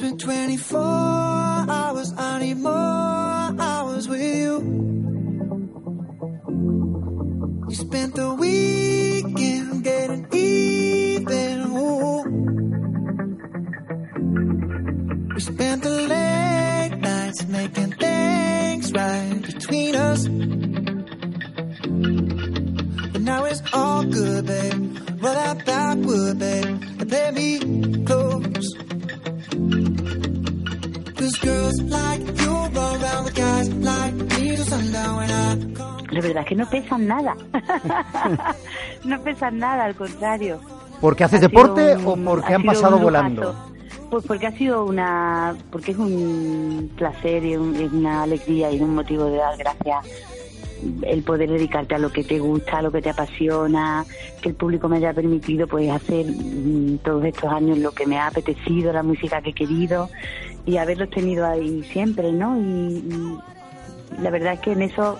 It's been 24 hours, I need more hours with you. You spent the weekend getting even. Ooh. We spent the late nights making things right between us. But now it's all good, babe. Roll that backward, babe, and play me La verdad es que no pesan nada. no pesan nada, al contrario. ¿Porque haces Ha deporte un- o porque ha han pasado volando? Pues porque ha sido una, porque es un placer y un- es una alegría y un motivo de dar gracias el poder dedicarte a lo que te gusta, a lo que te apasiona, que el público me haya permitido pues hacer mm, todos estos años lo que me ha apetecido, la música que he querido y haberlos tenido ahí siempre, ¿no? Y, y la verdad es que en eso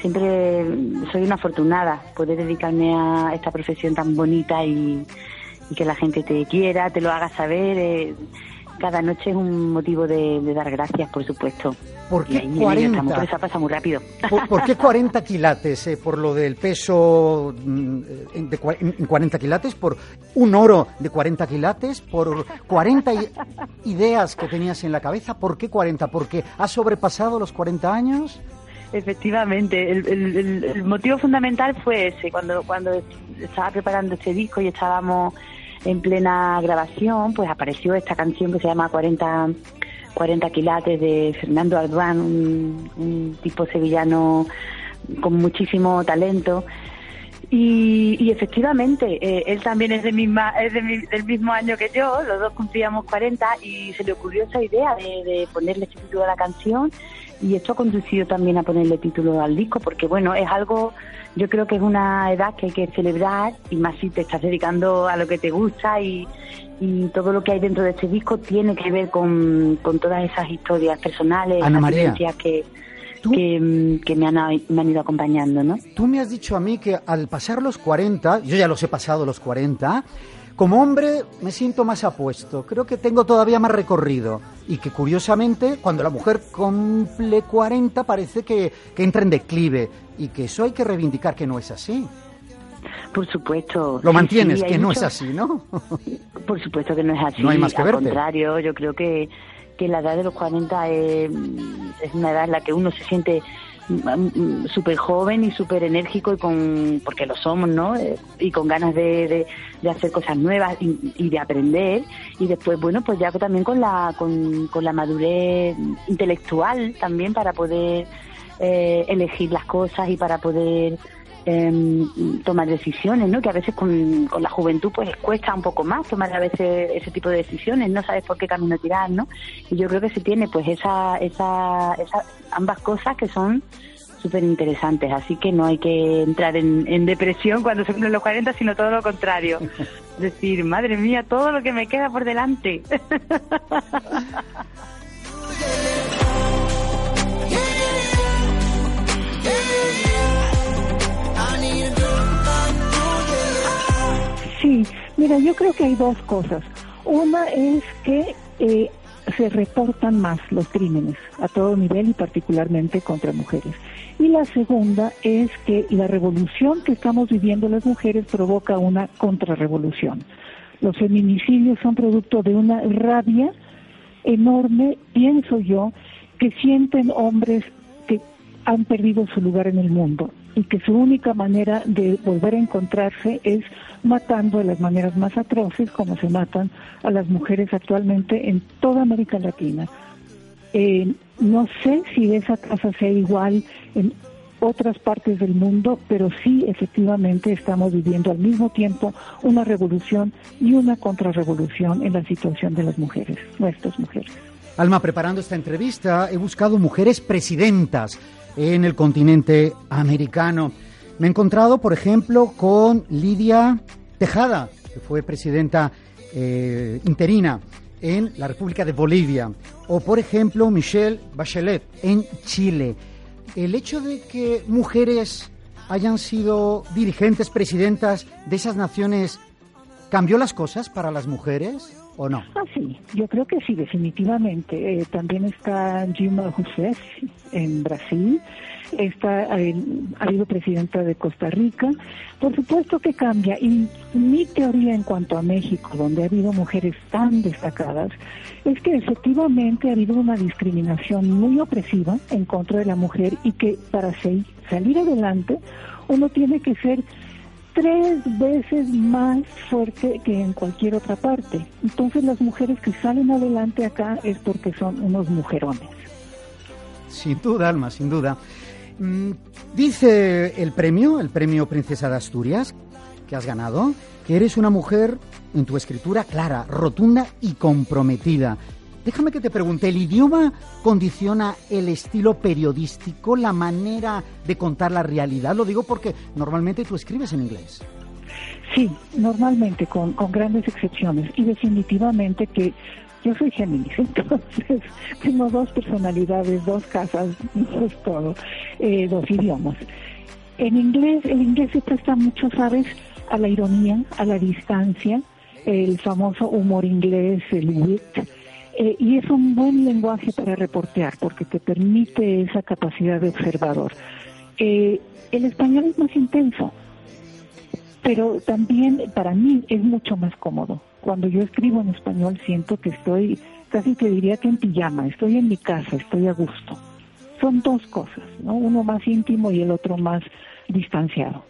siempre soy una afortunada, poder dedicarme a esta profesión tan bonita y, que la gente te quiera, te lo haga saber. eh, cada noche es un motivo de dar gracias, por supuesto. ¿Por qué ahí en ello estamos, 40? pero eso pasa muy rápido. ¿Por, por qué 40 quilates? eh? ¿Por lo del peso mm, en, de en 40 quilates? ¿Por un oro de 40 quilates? ¿Por 40 i- ideas que tenías en la cabeza? ¿Por qué 40? ¿Porque has sobrepasado los 40 años? Efectivamente, el- el motivo fundamental fue ese, cuando, cuando estaba preparando este disco y estábamos en plena grabación, pues apareció esta canción que se llama 40, 40 quilates de Fernando Alduán, un, un tipo sevillano con muchísimo talento. Y, y efectivamente, eh, él también es, de misma, es de mi- del mismo año que yo, los dos cumplíamos 40 y se le ocurrió esa idea de, de ponerle título a la canción y esto ha conducido también a ponerle título al disco porque bueno, es algo, yo creo que es una edad que hay que celebrar y más si te estás dedicando a lo que te gusta y, y todo lo que hay dentro de este disco tiene que ver con, con todas esas historias personales, Ana María, que, que, que me, han, me han ido acompañando, ¿no? Tú me has dicho a mí que al pasar los 40, yo ya los he pasado los 40, como hombre me siento más apuesto, creo que tengo todavía más recorrido y que curiosamente cuando la mujer cumple 40 parece que, que entra en declive y que eso hay que reivindicar que no es así. Por supuesto. Lo mantienes, sí, que no mucho- es así, ¿no? Por supuesto que no es así. No hay más que Al verte. contrario, yo creo que, que la edad de los 40 es, es una edad en la que uno se siente súper joven y súper enérgico y con porque lo somos no Eh, y con ganas de, de- hacer cosas nuevas y, y de aprender. Y después bueno pues ya también con la con, con la madurez intelectual también para poder eh, elegir las cosas y para poder em, tomar decisiones, ¿no? Que a veces con, con la juventud pues cuesta un poco más tomar a veces ese tipo de decisiones, no sabes por qué camino tirar, ¿no? Y yo creo que se tiene pues esa, esa, esa ambas cosas que son súper interesantes, así que no hay que entrar en, en depresión cuando se cumplen los 40, sino todo lo contrario. Decir, madre mía, todo lo que me queda por delante. Sí, mira, yo creo que hay dos cosas. Una es que eh, se reportan más los crímenes a todo nivel y particularmente contra mujeres. Y la segunda es que la revolución que estamos viviendo las mujeres provoca una contrarrevolución. Los feminicidios son producto de una rabia enorme, pienso yo, que sienten hombres que han perdido su lugar en el mundo y que su única manera de volver a encontrarse es matando de las maneras más atroces como se matan a las mujeres actualmente en toda América Latina. Eh, no sé si esa tasa sea igual en otras partes del mundo, pero sí efectivamente estamos viviendo al mismo tiempo una revolución y una contrarrevolución en la situación de las mujeres, nuestras mujeres. Alma, preparando esta entrevista he buscado mujeres presidentas en el continente americano. Me he encontrado, por ejemplo, con Lidia Tejada, que fue presidenta eh, interina en la República de Bolivia, o por ejemplo Michelle Bachelet en Chile. El hecho de que mujeres hayan sido dirigentes, presidentas de esas naciones, ¿cambió las cosas para las mujeres? ¿O no? Ah, sí, yo creo que sí, definitivamente. Eh, también está Dilma Rousseff en Brasil, está, eh, ha habido presidenta de Costa Rica. Por supuesto que cambia. Y mi teoría en cuanto a México, donde ha habido mujeres tan destacadas, es que efectivamente ha habido una discriminación muy opresiva en contra de la mujer y que para salir adelante uno tiene que ser tres veces más fuerte que en cualquier otra parte. Entonces las mujeres que salen adelante acá es porque son unos mujerones. Sin duda, Alma, sin duda. Mm, dice el premio, el premio Princesa de Asturias, que has ganado, que eres una mujer en tu escritura clara, rotunda y comprometida. Déjame que te pregunte, ¿el idioma condiciona el estilo periodístico, la manera de contar la realidad? Lo digo porque normalmente tú escribes en inglés. Sí, normalmente, con, grandes excepciones. Y definitivamente que yo soy Géminis, entonces tengo dos personalidades, dos casas, eso es todo, eh, dos idiomas. En inglés, el inglés se presta mucho, ¿sabes?, a la ironía, a la distancia, el famoso humor inglés, el wit, eh, y es un buen lenguaje para reportear porque te permite esa capacidad de observador. Eh, el español es más intenso, pero también para mí es mucho más cómodo. Cuando yo escribo en español siento que estoy, casi te diría que en pijama, estoy en mi casa, estoy a gusto. Son dos cosas, ¿no? Uno más íntimo y el otro más distanciado.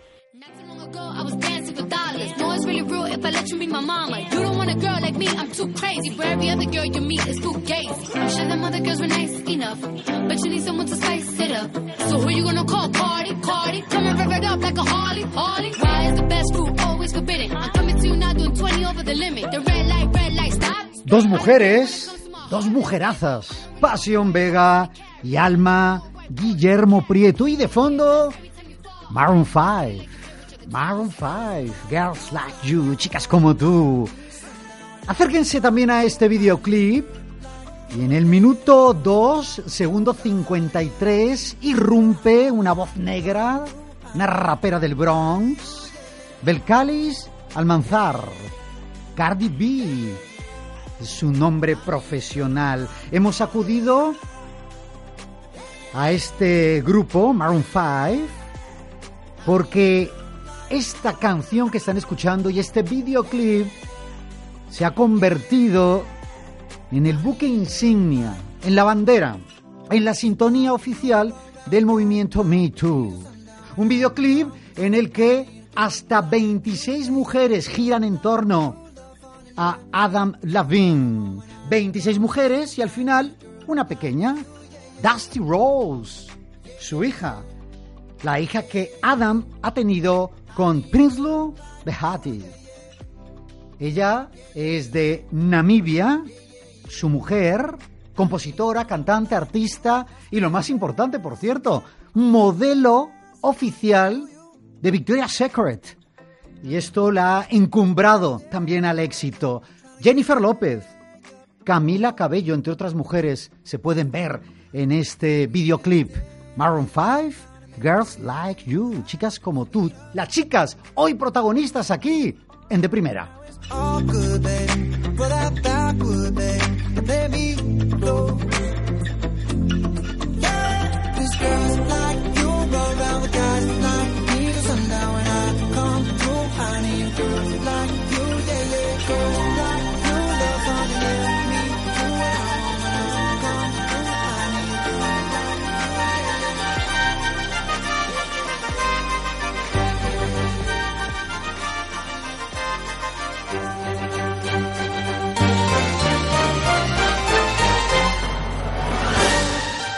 Really real if I let you be my mama. You don't want a girl like me, I'm too crazy. For every other girl you meet is too gazy. I'm sure them other girls were nice enough, but you need someone to spice it up. So who you gonna call? Cardi, Cardi. Come and rev it up like a Harley, Harley. Why is the best fruit always forbidden? I'm coming to you now doing 20 over the limit. The red light, red light, stop. Dos mujeres, dos mujerazas. Pasión Vega y Alma Guillermo Prieto. Y de fondo, Maroon 5. Maroon 5, Girls Like You, chicas como tú. Acérquense también a este videoclip. Y en el minuto 2, segundo 53, irrumpe una voz negra, una rapera del Bronx, Belcalis Almanzar, Cardi B, su nombre profesional. Hemos acudido a este grupo, Maroon 5, porque esta canción que están escuchando y este videoclip se ha convertido en el buque insignia, en la bandera, en la sintonía oficial del movimiento Me Too. Un videoclip en el que hasta 26 mujeres giran en torno a Adam Lavin. 26 mujeres y al final una pequeña, Dusty Rose, su hija, la hija que Adam ha tenido con Prinsloo Behati. Ella es de Namibia, su mujer, compositora, cantante, artista y lo más importante, por cierto, modelo oficial de Victoria's Secret. Y esto la ha encumbrado también al éxito. Jennifer López, Camila Cabello, entre otras mujeres, se pueden ver en este videoclip. Maroon 5 Girls Like You, chicas como tú, las chicas hoy protagonistas aquí en De Primera.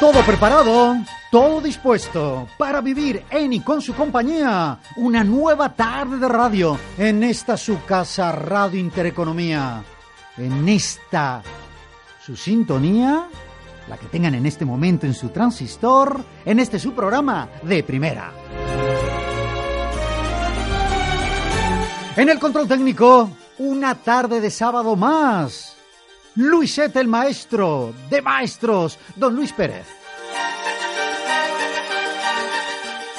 Todo preparado, todo dispuesto para vivir en y con su compañía una nueva tarde de radio en esta su casa Radio Intereconomía. En esta su sintonía, la que tengan en este momento en su transistor, en este su programa de primera. En el control técnico, una tarde de sábado más Luisete el maestro de maestros, don Luis Pérez.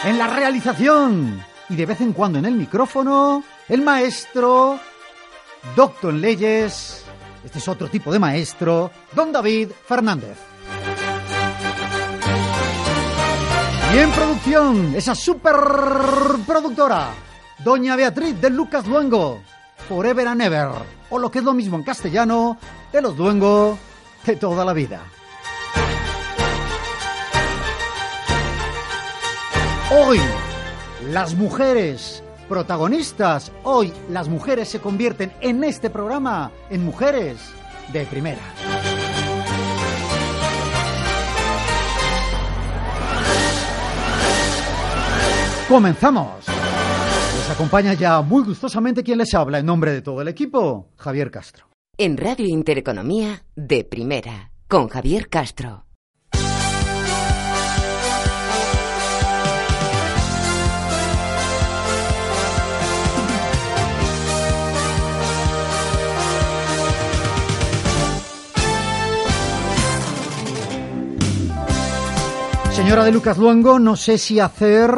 En la realización y de vez en cuando en el micrófono, el maestro, doctor en leyes, Este es otro tipo de maestro, don David Fernández. Y en producción, esa superproductora, doña Beatriz de Lucas Luengo, Forever and Ever, o lo que es lo mismo en castellano, de los Luengo de toda la vida. Hoy, las mujeres protagonistas, hoy las mujeres se convierten en este programa en mujeres de primera. Comenzamos. Les acompaña ya muy gustosamente quien les habla en nombre de todo el equipo, Javier Castro. En Radio Intereconomía, de primera, con Javier Castro. Señora de Lucas Luengo, no sé si hacer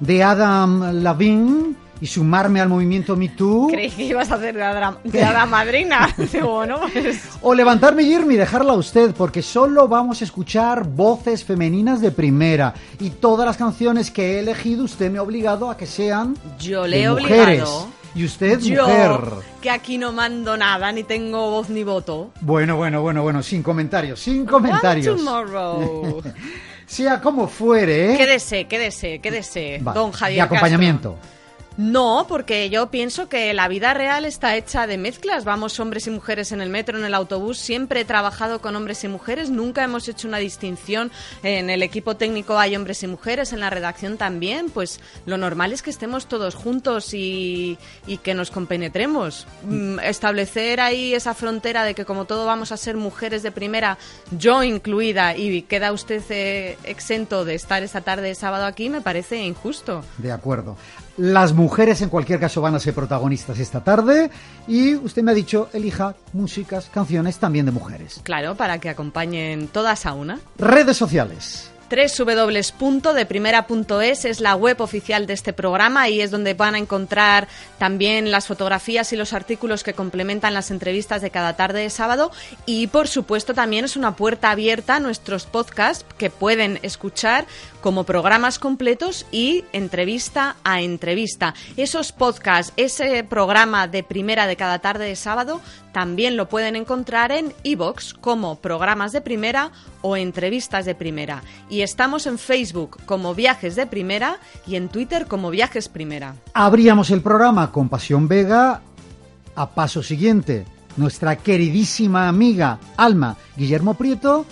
de Adam Lavín y sumarme al movimiento Me Too. Creí que ibas a hacer de Adam, de Madrina. Digo, no, pues... O levantarme y irme y dejarla a usted, porque solo vamos a escuchar voces femeninas de primera. Y todas las canciones que he elegido, usted me ha obligado a que sean Yo le de he mujeres. obligado. Y usted, Yo, mujer. que aquí no mando nada, ni tengo voz ni voto. Bueno, bueno, bueno, bueno, sin comentarios, sin comentarios. One tomorrow. Sea como fuere, ¿eh? Quédese, quédese, quédese, Va, don Javier Y acompañamiento. Castro. No, porque yo pienso que la vida real está hecha de mezclas. Vamos hombres y mujeres en el metro, en el autobús. Siempre he trabajado con hombres y mujeres. Nunca hemos hecho una distinción. En el equipo técnico hay hombres y mujeres, en la redacción también. Pues lo normal es que estemos todos juntos y, y que nos compenetremos. Mm, Establecer ahí esa frontera de que como todo vamos a ser mujeres de primera, yo incluida, y queda usted eh, exento de estar esta tarde de sábado aquí, me parece injusto. De acuerdo. Las mujeres en cualquier caso van a ser protagonistas esta tarde y usted me ha dicho elija músicas, canciones también de mujeres. Claro, para que acompañen todas a una. Redes sociales. www.deprimera.es es la web oficial de este programa y es donde van a encontrar también las fotografías y los artículos que complementan las entrevistas de cada tarde de sábado y por supuesto también es una puerta abierta a nuestros podcasts que pueden escuchar como programas completos y entrevista a entrevista. Esos podcasts, ese programa de primera de cada tarde de sábado también lo pueden encontrar en iVoox como programas de primera o entrevistas de primera. Y estamos en Facebook como Viajes de Primera y en Twitter como Viajes Primera. Abríamos el programa con Pasión Vega a paso siguiente. Nuestra queridísima amiga Alma Guillermo Prieto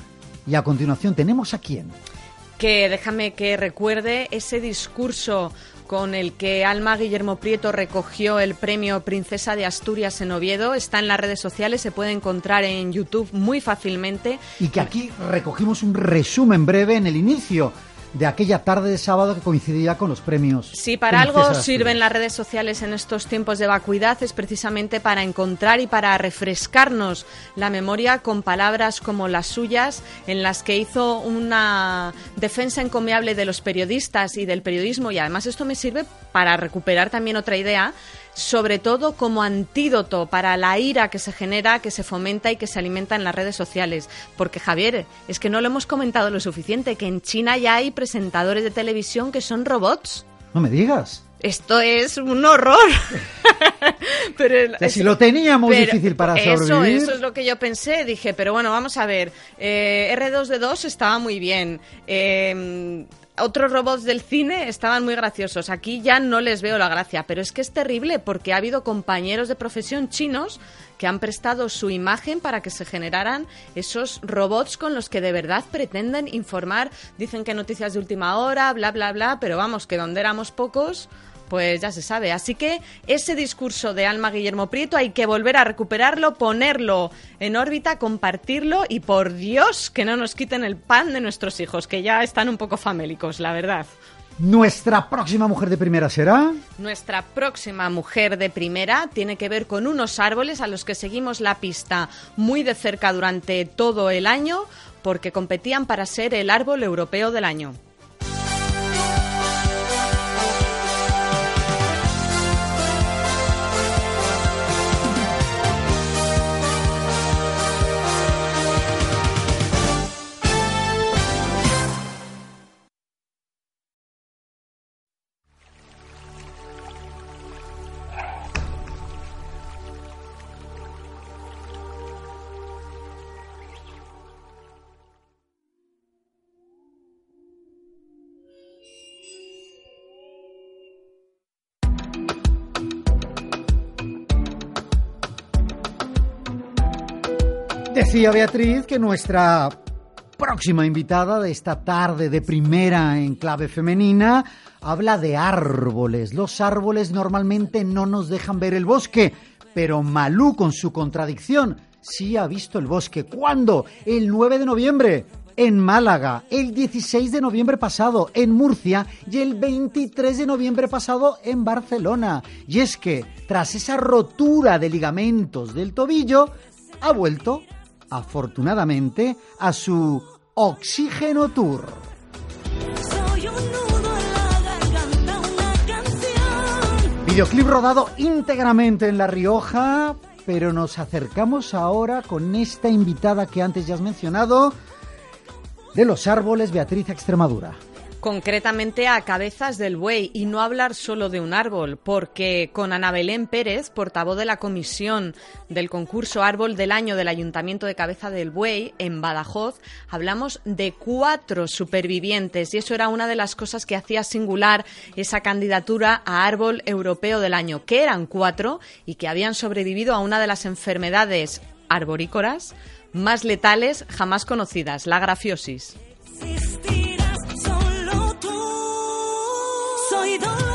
y a continuación tenemos a quién. Que déjame que recuerde ese discurso con el que Alma Guillermo Prieto recogió el premio Princesa de Asturias en Oviedo. Está en las redes sociales, se puede encontrar en YouTube muy fácilmente. Y que aquí recogimos un resumen breve en el inicio de aquella tarde de sábado que coincidía con los premios. Si para algo sirven las redes sociales en estos tiempos de vacuidad es precisamente para encontrar y para refrescarnos la memoria con palabras como las suyas en las que hizo una defensa encomiable de los periodistas y del periodismo y además esto me sirve para recuperar también otra idea sobre todo como antídoto para la ira que se genera, que se fomenta y que se alimenta en las redes sociales. Porque Javier, es que no lo hemos comentado lo suficiente, que en China ya hay presentadores de televisión que son robots. No me digas. Esto es un horror. pero el- si lo teníamos pero difícil para eso, sobrevivir. Eso es lo que yo pensé. Dije, pero bueno, vamos a ver. Eh, R2D2 estaba muy bien. Eh, otros robots del cine estaban muy graciosos. Aquí ya no les veo la gracia, pero es que es terrible porque ha habido compañeros de profesión chinos que han prestado su imagen para que se generaran esos robots con los que de verdad pretenden informar. Dicen que noticias de última hora, bla, bla, bla, pero vamos, que donde éramos pocos, pues ya se sabe. Así que ese discurso de Alma Guillermo Prieto hay que volver a recuperarlo, ponerlo en órbita, compartirlo y por Dios que no nos quiten el pan de nuestros hijos, que ya están un poco famélicos, la verdad. Nuestra próxima mujer de primera será. Nuestra próxima mujer de primera tiene que ver con unos árboles a los que seguimos la pista muy de cerca durante todo el año porque competían para ser el árbol europeo del año. Decía Beatriz que nuestra próxima invitada de esta tarde de primera en clave femenina habla de árboles. Los árboles normalmente no nos dejan ver el bosque, pero Malú con su contradicción sí ha visto el bosque. ¿Cuándo? El 9 de noviembre en Málaga, el 16 de noviembre pasado en Murcia y el 23 de noviembre pasado en Barcelona. Y es que, tras esa rotura de ligamentos del tobillo, ha vuelto, afortunadamente, a su Oxígeno Tour. Videoclip rodado íntegramente en La Rioja, pero nos acercamos ahora con esta invitada que antes ya has mencionado, de los árboles Beatriz Extremadura concretamente a Cabezas del Buey, y no hablar solo de un árbol, porque con Ana Belén Pérez, portavoz de la comisión del concurso Árbol del Año del Ayuntamiento de Cabeza del Buey, en Badajoz, hablamos de cuatro supervivientes, y eso era una de las cosas que hacía singular esa candidatura a Árbol Europeo del Año, que eran cuatro y que habían sobrevivido a una de las enfermedades arborícolas más letales jamás conocidas, la grafiosis. 一朵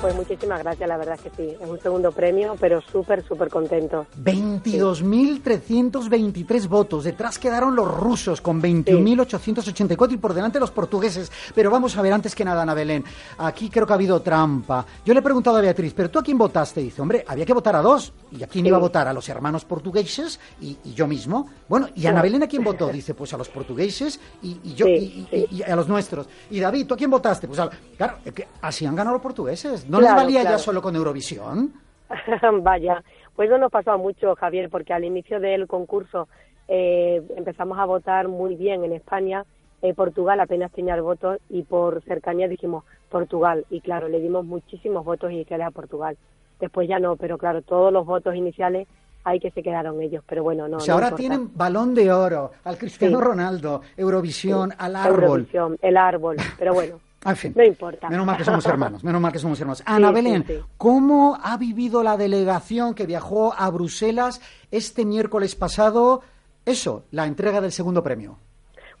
Pues muchísimas gracias, la verdad es que sí. Es un segundo premio, pero súper, súper contento. 22.323 votos. Detrás quedaron los rusos con 21.884 y por delante los portugueses. Pero vamos a ver, antes que nada, Ana Belén, aquí creo que ha habido trampa. Yo le he preguntado a Beatriz, ¿pero tú a quién votaste? Dice, hombre, había que votar a dos. ¿Y a quién iba a votar? A los hermanos portugueses y, yo mismo. Bueno, ¿y Ana Belén a quién votó? Dice, pues a los portugueses y, yo y, a los nuestros. Y David, ¿tú a quién votaste? Pues claro, así han ganado los portugueses. ¿No les valía ya solo con Eurovisión? Vaya, pues eso nos pasó a mucho, Javier, porque al inicio del concurso eh, empezamos a votar muy bien en España. Eh, Portugal apenas tenía votos y por cercanía dijimos Portugal. Y claro, le dimos muchísimos votos iniciales a Portugal. Después ya no, pero claro, todos los votos iniciales hay que se quedaron ellos, pero bueno, no. O sea, ahora tienen balón de oro, al Cristiano Ronaldo, Eurovisión, al árbol. Eurovisión, el árbol, pero bueno. En fin, no importa. Menos mal que somos hermanos, menos mal que somos hermanos. Ana Belén, ¿cómo ha vivido la delegación que viajó a Bruselas este miércoles pasado? Eso, la entrega del segundo premio.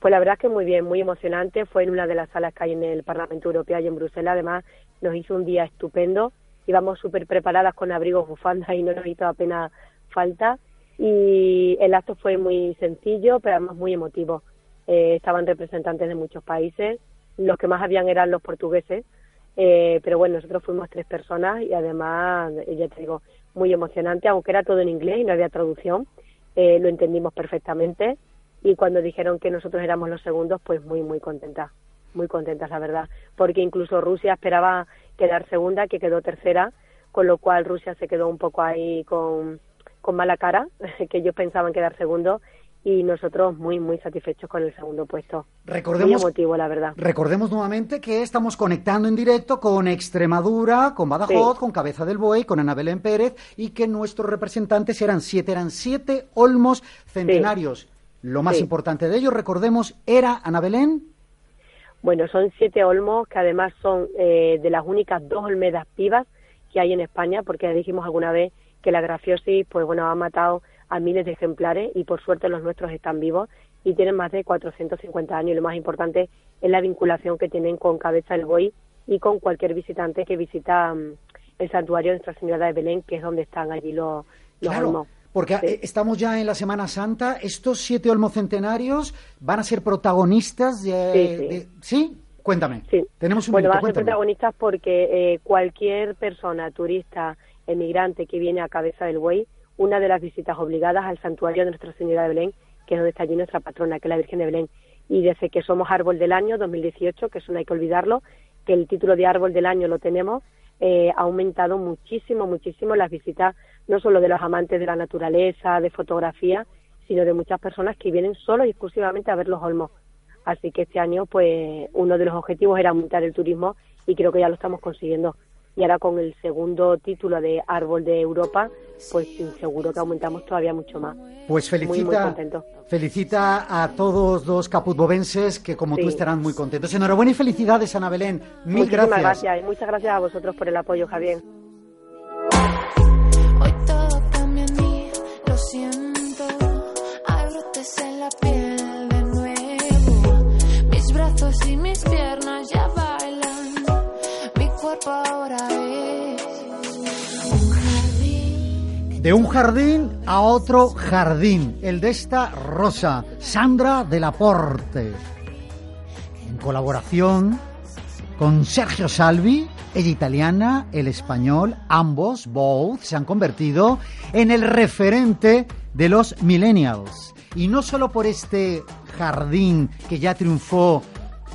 Pues la verdad es que muy bien, muy emocionante. Fue en una de las salas que hay en el Parlamento Europeo y en Bruselas. Además, nos hizo un día estupendo. Íbamos súper preparadas con abrigos, bufandas y no nos hizo apenas falta. Y el acto fue muy sencillo, pero además muy emotivo. Eh, estaban representantes de muchos países los que más habían eran los portugueses, eh, pero bueno, nosotros fuimos tres personas y además, eh, ya te digo, muy emocionante, aunque era todo en inglés y no había traducción, eh, lo entendimos perfectamente. Y cuando dijeron que nosotros éramos los segundos, pues muy, muy contentas, muy contentas, la verdad, porque incluso Rusia esperaba quedar segunda, que quedó tercera, con lo cual Rusia se quedó un poco ahí con, con mala cara, que ellos pensaban quedar segundo y nosotros muy, muy satisfechos con el segundo puesto. Recordemos, muy emotivo, la verdad. Recordemos nuevamente que estamos conectando en directo con Extremadura, con Badajoz, con Cabeza del Buey, con Ana Belén Pérez y que nuestros representantes eran siete, eran siete olmos centenarios. Lo más importante de ellos, recordemos, era Ana Belén. Bueno, son siete olmos que además son eh, de las únicas dos olmedas vivas que hay en España, porque dijimos alguna vez que la grafiosis, pues bueno, ha matado a miles de ejemplares y por suerte los nuestros están vivos y tienen más de 450 años y lo más importante es la vinculación que tienen con Cabeza del Buey y con cualquier visitante que visita mm, el santuario de Nuestra Señora de Belén, que es donde están allí los, los claro. Porque eh, estamos ya en la Semana Santa. ¿Estos siete olmocentenarios van a ser protagonistas de, sí, Cuéntame. Sí. Tenemos un bueno, van a ser protagonistas porque eh, cualquier persona, turista, emigrante que viene a Cabeza del Buey, una de las visitas obligadas al santuario de Nuestra Señora de Belén, que es donde está allí nuestra patrona, que es la Virgen de Belén. Y desde que somos Árbol del Año 2018, que eso no hay que olvidarlo, que el título de Árbol del Año lo tenemos, eh, ha aumentado muchísimo, muchísimo las visitas, no solo de los amantes de la naturaleza, de fotografía, sino de muchas personas que vienen solo y exclusivamente a ver los olmos. Así que este año, pues, uno de los objetivos era aumentar el turismo y creo que ya lo estamos consiguiendo y ahora con el segundo título de Árbol de Europa, pues seguro que aumentamos todavía mucho más. Pues felicita, felicita a todos los caputbovenses que como tú estarán muy contentos. Enhorabuena y felicidades, Ana Belén. Mil Muchísimas gracias. gracias y muchas gracias a vosotros por el apoyo, Javier. Hoy todo cambia en mí, lo siento. En la piel de nuevo. Mis brazos y mis piernas ya bailan. De un jardín a otro jardín, el de esta rosa, Sandra de la Porte, en colaboración con Sergio Salvi, ella italiana, el español, ambos, both, se han convertido en el referente de los millennials. Y no solo por este jardín que ya triunfó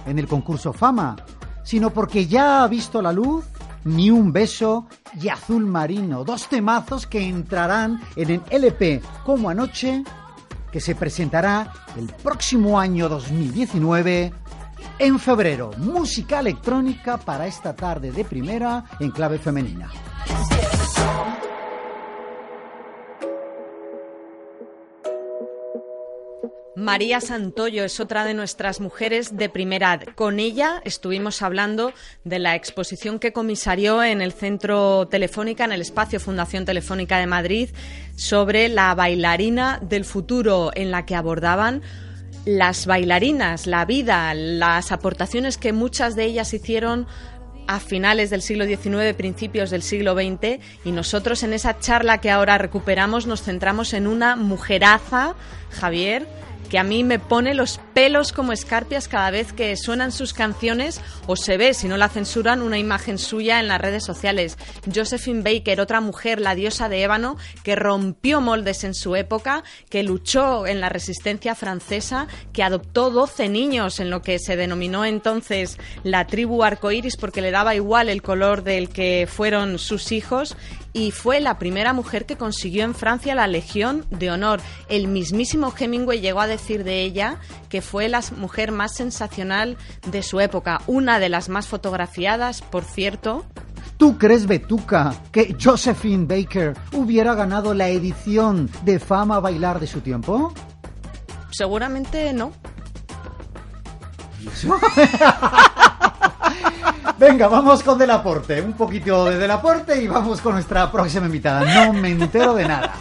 en el concurso Fama, sino porque ya ha visto la luz Ni un beso y Azul Marino, dos temazos que entrarán en el LP como anoche, que se presentará el próximo año 2019 en febrero. Música electrónica para esta tarde de primera en clave femenina. María Santoyo es otra de nuestras mujeres de primera. Con ella estuvimos hablando de la exposición que comisarió en el Centro Telefónica, en el espacio Fundación Telefónica de Madrid, sobre la bailarina del futuro, en la que abordaban las bailarinas, la vida, las aportaciones que muchas de ellas hicieron a finales del siglo XIX, principios del siglo XX, y nosotros en esa charla que ahora recuperamos nos centramos en una mujeraza, Javier, que a mí me pone los pelos como escarpias cada vez que suenan sus canciones o se ve, si no la censuran, una imagen suya en las redes sociales. Josephine Baker, otra mujer, la diosa de ébano, que rompió moldes en su época, que luchó en la resistencia francesa, que adoptó 12 niños en lo que se denominó entonces la tribu arcoíris porque le daba igual el color del que fueron sus hijos y fue la primera mujer que consiguió en Francia la Legión de Honor. El mismísimo Hemingway llegó a decir de ella que fue la mujer más sensacional de su época, una de las más fotografiadas, por cierto. ¿Tú crees, Betuca, que Josephine Baker hubiera ganado la edición de Fama Bailar de su tiempo? Seguramente no. Venga, vamos con Delaporte. Un poquito de Delaporte y vamos con nuestra próxima invitada. No me entero de nada.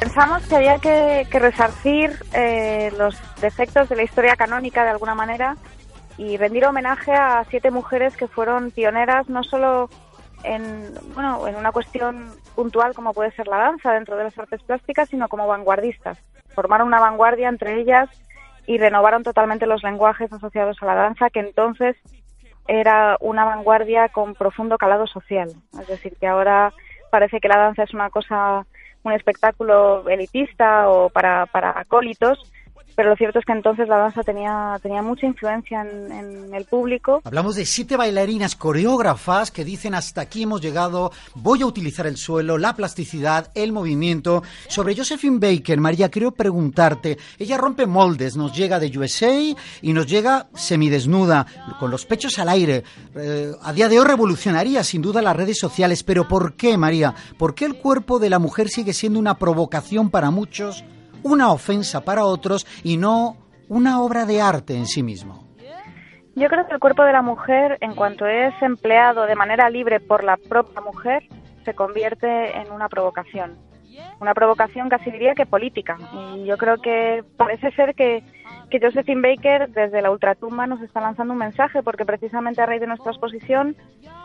Pensamos que había que, que resarcir eh, los defectos de la historia canónica de alguna manera y rendir homenaje a siete mujeres que fueron pioneras no solo en, bueno, en una cuestión puntual como puede ser la danza dentro de las artes plásticas, sino como vanguardistas. Formaron una vanguardia entre ellas y renovaron totalmente los lenguajes asociados a la danza, que entonces era una vanguardia con profundo calado social. Es decir, que ahora parece que la danza es una cosa, un espectáculo elitista o para, para acólitos, pero lo cierto es que entonces la danza tenía, tenía mucha influencia en, el público. Hablamos de siete bailarinas coreógrafas que dicen hasta aquí hemos llegado, voy a utilizar el suelo, la plasticidad, el movimiento. Sobre Josephine Baker, María, quiero preguntarte, ella rompe moldes, nos llega de USA y nos llega semidesnuda, con los pechos al aire. Eh, a día de hoy revolucionaría sin duda las redes sociales, pero ¿por qué, María? ¿Por qué el cuerpo de la mujer sigue siendo una provocación para muchos? Una ofensa para otros y no una obra de arte en sí mismo. Yo creo que el cuerpo de la mujer, en cuanto es empleado de manera libre por la propia mujer, se convierte en una provocación. Una provocación casi diría que política. Y yo creo que parece ser que, que Josephine Baker desde la ultratumba nos está lanzando un mensaje, porque precisamente a raíz de nuestra exposición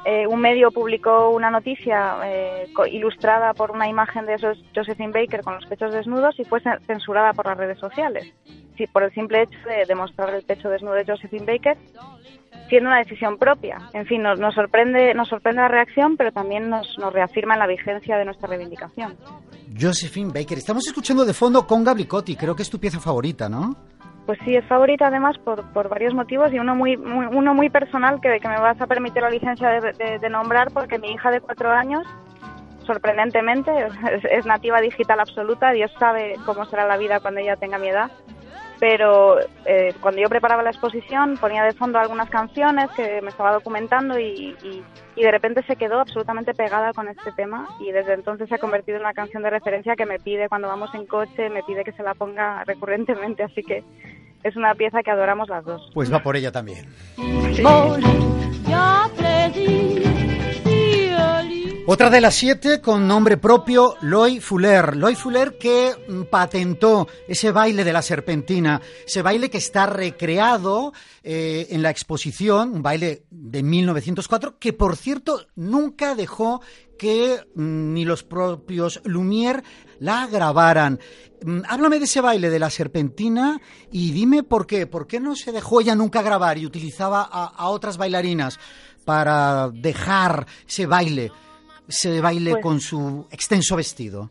eh, un medio publicó una noticia eh, ilustrada por una imagen de esos Josephine Baker con los pechos desnudos y fue censurada por las redes sociales. Sí, por el simple hecho de demostrar el pecho desnudo de Josephine Baker, siendo una decisión propia. En fin, nos, nos sorprende, nos sorprende la reacción, pero también nos, nos reafirma en la vigencia de nuestra reivindicación. Josephine Baker, estamos escuchando de fondo con Gablicotti, creo que es tu pieza favorita, ¿no? Pues sí, es favorita además por, por varios motivos y uno muy, muy uno muy personal que, me vas a permitir la licencia de, nombrar porque mi hija de cuatro años, sorprendentemente, es, nativa digital absoluta, Dios sabe cómo será la vida cuando ella tenga mi edad, pero eh, cuando yo preparaba la exposición ponía de fondo algunas canciones que me estaba documentando y, y, y de repente se quedó absolutamente pegada con este tema y desde entonces se ha convertido en una canción de referencia que me pide cuando vamos en coche, me pide que se la ponga recurrentemente, así que es una pieza que adoramos las dos. Pues va por ella también. Otra de las siete con nombre propio, Loy Fuller. Loy Fuller que mm, patentó ese baile de la serpentina, ese baile que está recreado eh, en la exposición, un baile de 1904, que por cierto nunca dejó que mm, ni los propios Lumière la grabaran. Mm, Háblame de ese baile de la serpentina y dime por qué. ¿Por qué no se dejó ella nunca grabar y utilizaba a, a otras bailarinas para dejar ese baile, ese baile Pues- con su extenso vestido?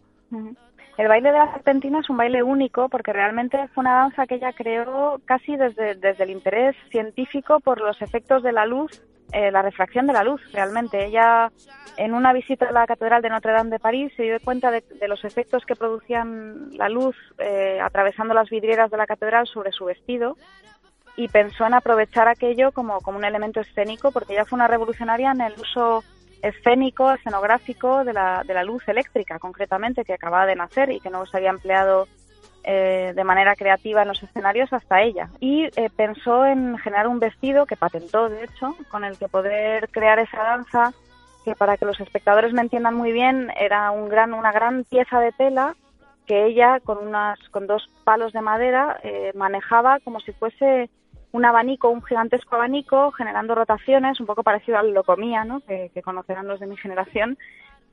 El baile de la serpentina es un baile único porque realmente fue una danza que ella creó casi desde, desde el interés científico por los efectos de la luz, eh, la refracción de la luz realmente. Ella en una visita a la Catedral de Notre Dame de París se dio cuenta de, de los efectos que producían la luz eh, atravesando las vidrieras de la catedral sobre su vestido y pensó en aprovechar aquello como, como un elemento escénico porque ella fue una revolucionaria en el uso escénico, escenográfico de la, de la luz eléctrica, concretamente, que acababa de nacer y que no se había empleado eh, de manera creativa en los escenarios hasta ella. Y eh, pensó en generar un vestido que patentó, de hecho, con el que poder crear esa danza, que para que los espectadores me entiendan muy bien, era un gran, una gran pieza de tela que ella, con, unas, con dos palos de madera, eh, manejaba como si fuese un abanico, un gigantesco abanico, generando rotaciones, un poco parecido al locomía, ¿no? que, que conocerán los de mi generación,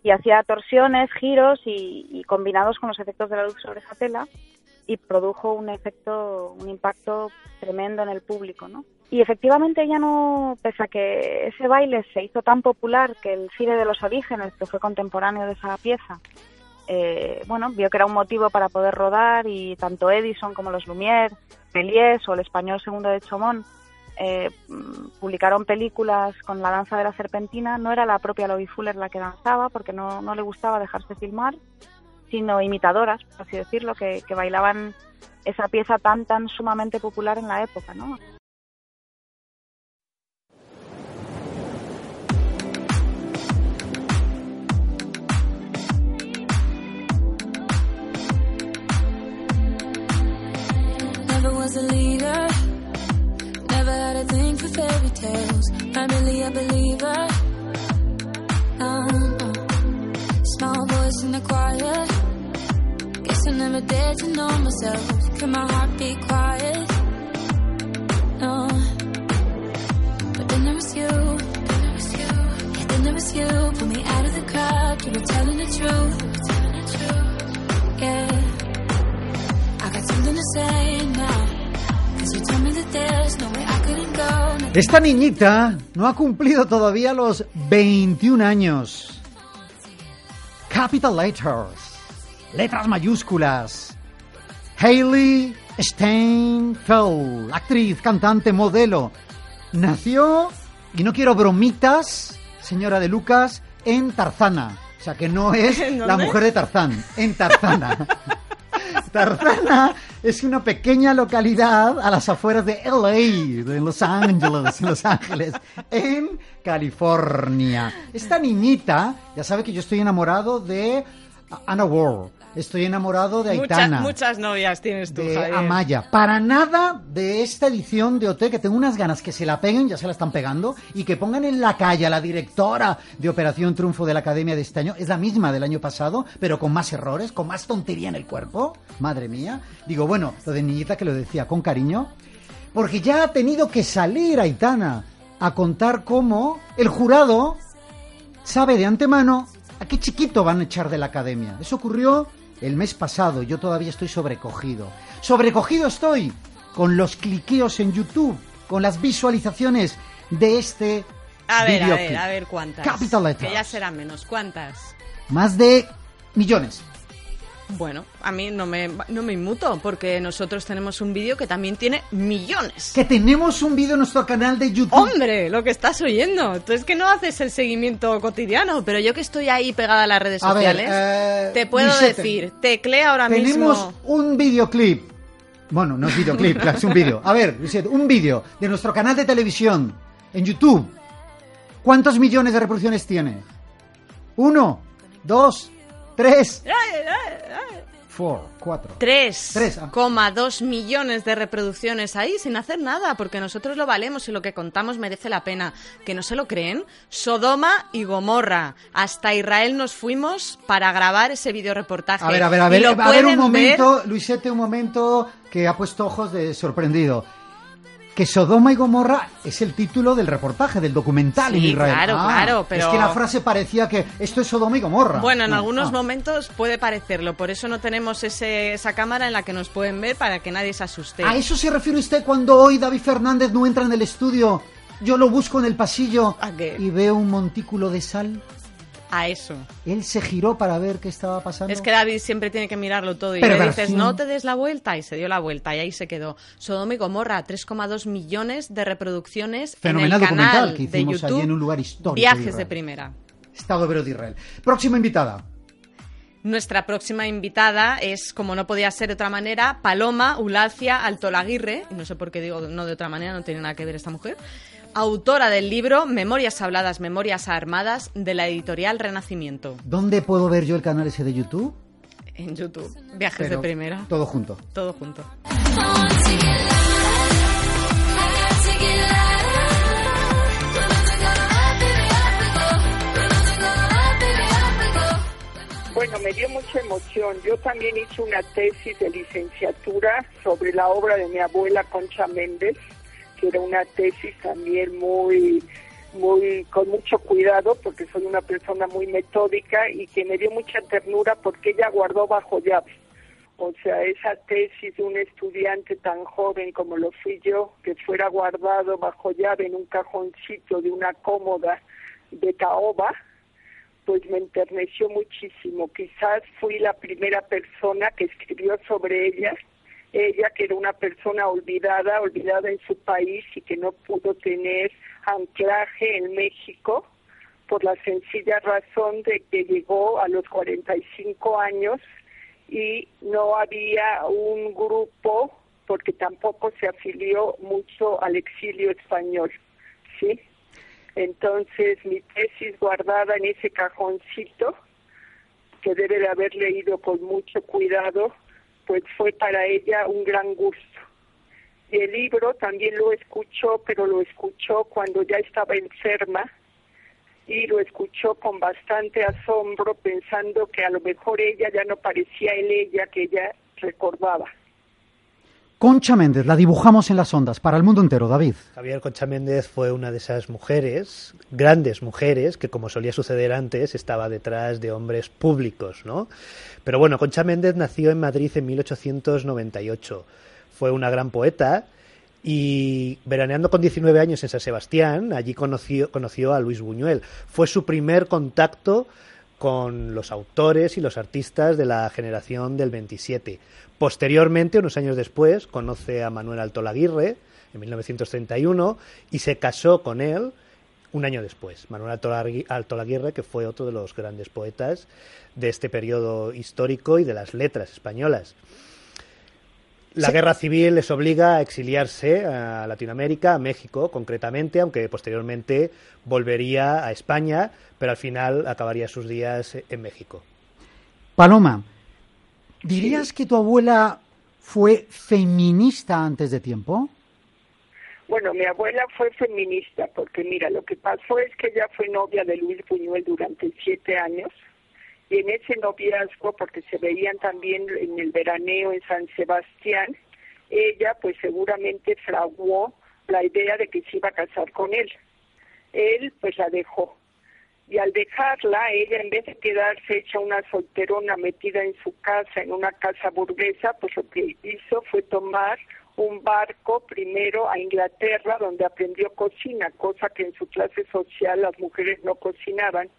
y hacía torsiones, giros y, y combinados con los efectos de la luz sobre esa tela y produjo un efecto, un impacto tremendo en el público, ¿no? Y efectivamente ella no, pese a que ese baile se hizo tan popular que el cine de los orígenes, que fue contemporáneo de esa pieza, eh, bueno, vio que era un motivo para poder rodar y tanto Edison como los Lumière, Méliès o el español segundo de Chomón eh, publicaron películas con la danza de la serpentina. No era la propia Loie Fuller la que danzaba porque no, no le gustaba dejarse filmar, sino imitadoras, por así decirlo, que, que bailaban esa pieza tan, tan sumamente popular en la época, ¿no? A leader. Never had a thing for fairy tales. Not really a believer. No. Small voice in the quiet. Guess I never dared to know myself. Can my heart be quiet? No. But then there was you. Then there was you. Yeah, then there was you. Pull me out of the crowd. You were telling the truth. Telling the truth. Yeah. I got something to say Esta niñita no ha cumplido todavía los 21 años. Capital Letters, letras mayúsculas. Hailey Steinfeld, actriz, cantante, modelo. Nació, y no quiero bromitas, señora de Lucas, en Tarzana. O sea que no es ¿En la mujer de Tarzán, en Tarzana. Tarzana es una pequeña localidad a las afueras de LA, de Los Ángeles, en Los Ángeles, en California. Esta niñita, ya sabe que yo estoy enamorado de Anna Ward, estoy enamorado de Muchas, Aitana, muchas novias tienes tú, de Javier. Amaya. Para nada de esta edición de OT, que tengo unas ganas que se la peguen, ya se la están pegando, y que pongan en la calle a la directora de Operación Triunfo de la Academia de este año. Es la misma del año pasado, pero con más errores, con más tontería en el cuerpo. Madre mía. Digo, bueno, lo de niñita que lo decía con cariño. Porque ya ha tenido que salir Aitana a contar cómo el jurado sabe de antemano a qué chiquito van a echar de la academia. Eso ocurrió el mes pasado. Yo todavía estoy sobrecogido. Sobrecogido estoy con los cliqueos en YouTube, con las visualizaciones de este A ver, a ver, a ver cuántas. Capital Letters. Que ya serán menos. ¿Cuántas? Más de millones. Bueno, a mí no me, no me inmuto, porque nosotros tenemos un vídeo que también tiene millones. Que tenemos un vídeo en nuestro canal de YouTube. Hombre, lo que estás oyendo. Tú es que no haces el seguimiento cotidiano, pero yo que estoy ahí pegada a las redes A ver, sociales, eh, te puedo decir, teclea ahora Tenemos mismo. un videoclip. Bueno, no es videoclip, es un vídeo. A ver, Vicente, un vídeo de nuestro canal de televisión en YouTube. ¿Cuántos millones de reproducciones tiene? Uno, dos, tres. Four, cuatro. 3,2 millones de reproducciones ahí sin hacer nada, porque nosotros lo valemos y lo que contamos merece la pena. ¿Que no se lo creen? Sodoma y Gomorra. Hasta Israel nos fuimos para grabar ese videoreportaje. A ver, a ver, a ver, a ver un momento, Luisete, un momento que ha puesto ojos de sorprendido. Que Sodoma y Gomorra es el título del reportaje, del documental en Sí, Israel. claro, Ah, claro, pero- Es que la frase parecía que esto es Sodoma y Gomorra. Bueno, en No, algunos ah. momentos puede parecerlo, por eso no tenemos ese, esa cámara en la que nos pueden ver para que nadie se asuste. ¿A eso se refiere usted cuando hoy David Fernández no entra en el estudio? Yo lo busco en el pasillo ¿A qué? y veo un montículo de sal. A eso. Él se giró para ver qué estaba pasando. Es que David siempre tiene que mirarlo todo y le Perversión. dices, no te des la vuelta, y se dio la vuelta y ahí se quedó. Sodoma y Gomorra, 3,2 millones de reproducciones Fenomenal en el documental canal que de hicimos YouTube. allí en un lugar histórico de Viajes de Israel. primera. Estado Hebreo de Israel. Próxima invitada. Nuestra próxima invitada es, como no podía ser de otra manera, Paloma Ulacia Altolaguirre. No sé por qué digo no de otra manera, no tiene nada que ver esta mujer. Autora del libro Memorias Habladas, Memorias Armadas, de la editorial Renacimiento, ¿Dónde puedo ver yo el canal ese de YouTube? en YouTube. Viajes Pero de primera. Todo junto. Todo junto. Bueno, me dio mucha emoción. Yo también hice una tesis de licenciatura sobre la obra de mi abuela Concha Méndez, que era una tesis también muy, muy, con mucho cuidado, porque soy una persona muy metódica y que me dio mucha ternura porque ella guardó bajo llave. O sea, esa tesis de un estudiante tan joven como lo fui yo, que fuera guardado bajo llave en un cajoncito de una cómoda de caoba, pues me enterneció muchísimo. Quizás fui la primera persona que escribió sobre ella, ella que era una persona olvidada, olvidada en su país y que no pudo tener anclaje en México por la sencilla razón de que llegó a los 45 años y no había un grupo porque tampoco se afilió mucho al exilio español, ¿sí? Entonces, mi tesis guardada en ese cajoncito, que debe de haber leído con mucho cuidado, pues fue para ella un gran gusto. Y el libro también lo escuchó, pero lo escuchó cuando ya estaba enferma y lo escuchó con bastante asombro, pensando que a lo mejor ella ya no parecía el ella que ella recordaba. Concha Méndez, la dibujamos en las ondas para el mundo entero, David. Javier Concha Méndez fue una de esas mujeres, grandes mujeres, que como solía suceder antes, estaba detrás de hombres públicos, ¿no? Pero bueno, Concha Méndez nació en Madrid en 1898. Fue una gran poeta y veraneando con 19 años en San Sebastián, allí conoció, conoció a Luis Buñuel. Fue su primer contacto con los autores y los artistas de la generación del 27. Posteriormente, unos años después, conoce a Manuel Altolaguirre en 1931 y se casó con él un año después. Manuel Altolagui- Altolaguirre, que fue otro de los grandes poetas de este periodo histórico y de las letras españolas. La Sí. guerra civil les obliga a exiliarse a Latinoamérica, a México concretamente, aunque posteriormente volvería a España, pero al final acabaría sus días en México. Paloma, ¿dirías que tu abuela fue feminista antes de tiempo? Bueno, mi abuela fue feminista porque mira, lo que pasó es que ella fue novia de Luis Buñuel durante siete años en ese noviazgo, porque se veían también en el veraneo en San Sebastián, ella pues seguramente fraguó la idea de que se iba a casar con él. Él pues la dejó. Y al dejarla, ella en vez de quedarse hecha una solterona metida en su casa, en una casa burguesa, pues lo que hizo fue tomar un barco primero a Inglaterra, donde aprendió cocina, cosa que en su clase social las mujeres no cocinaban.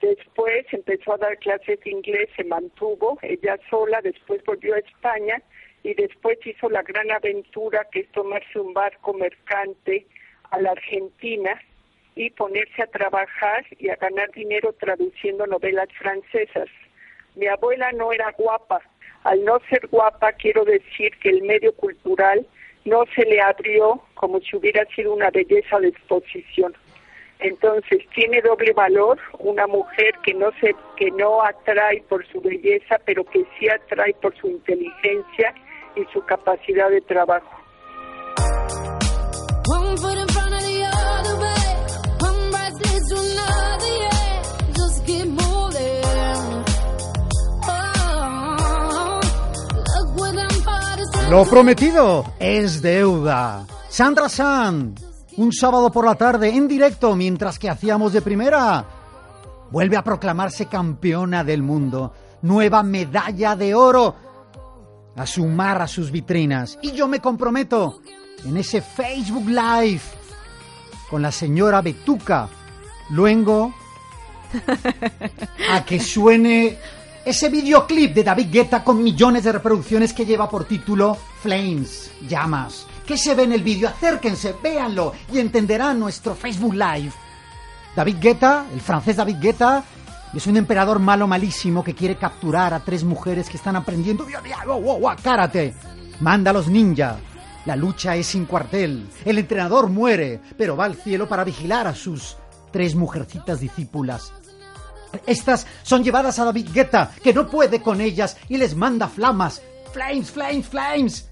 Después empezó a dar clases de inglés, se mantuvo ella sola, después volvió a España y después hizo la gran aventura que es tomarse un barco mercante a la Argentina y ponerse a trabajar y a ganar dinero traduciendo novelas francesas. Mi abuela no era guapa. Al no ser guapa, quiero decir que el medio cultural no se le abrió como si hubiera sido una belleza de exposición. Entonces tiene doble valor una mujer que no se que no atrae por su belleza, pero que sí atrae por su inteligencia y su capacidad de trabajo. Oh. Lo prometido es deuda. Sandra San, un sábado por la tarde en directo mientras que hacíamos de primera, vuelve a proclamarse campeona del mundo. Nueva medalla de oro a sumar a sus vitrinas. Y yo me comprometo en ese Facebook Live con la señora Betuca Luengo a que suene ese videoclip de David Guetta con millones de reproducciones que lleva por título Flames, llamas. ¿Qué se ve en el vídeo? Acérquense, véanlo y entenderán nuestro Facebook Live. David Guetta, el francés David Guetta, es un emperador malo malísimo que quiere capturar a tres mujeres que están aprendiendo karate. Manda a los ninja. La lucha es sin cuartel. El entrenador muere, pero va al cielo para vigilar a sus tres mujercitas discípulas. Estas son llevadas a David Guetta, que no puede con ellas y les manda flamas. Flames, flames, flames.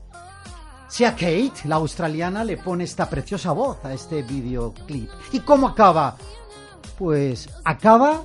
Si a Kate, la australiana, le pone esta preciosa voz a este videoclip. ¿Y cómo acaba? Pues acaba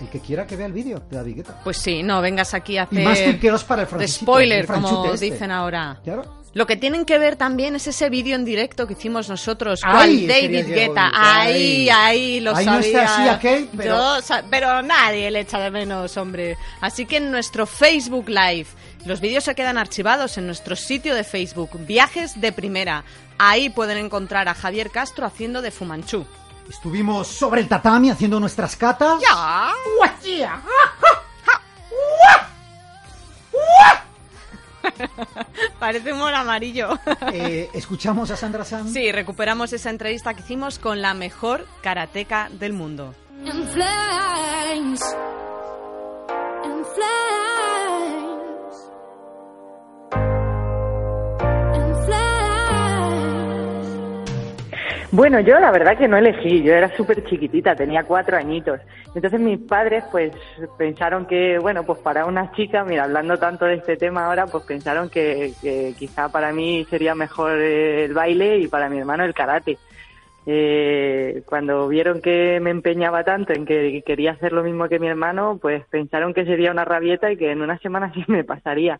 el que quiera que vea el vídeo de David Guetta. Pues sí, no vengas aquí a Y más hacer para el de spoiler, el como este. dicen ahora. Claro. Lo que tienen que ver también es ese vídeo en directo que hicimos nosotros con Ahí David quería yo Guetta. Ahí, ahí. ahí, lo Ahí no está así a Kate, pero- Yo pero nadie le echa de menos, hombre. Así que en nuestro Facebook Live, los vídeos se quedan archivados en nuestro sitio de Facebook, Viajes de Primera. Ahí pueden encontrar a Javier Castro haciendo de Fumanchu. Estuvimos sobre el tatami haciendo nuestras catas. ¡Ya! ¡Guachía! Parece humor amarillo. Eh, Escuchamos a Sandra San. Sí, recuperamos esa entrevista que hicimos con la mejor karateca del mundo. In flames. In flames. Bueno, yo la verdad que no elegí, yo era súper chiquitita, tenía cuatro añitos. Entonces mis padres pues pensaron que, bueno, pues para una chica, mira, hablando tanto de este tema ahora, pues pensaron que, que quizá para mí sería mejor el baile y para mi hermano el karate. Eh, cuando vieron que me empeñaba tanto en que quería hacer lo mismo que mi hermano, pues pensaron que sería una rabieta y que en una semana sí me pasaría.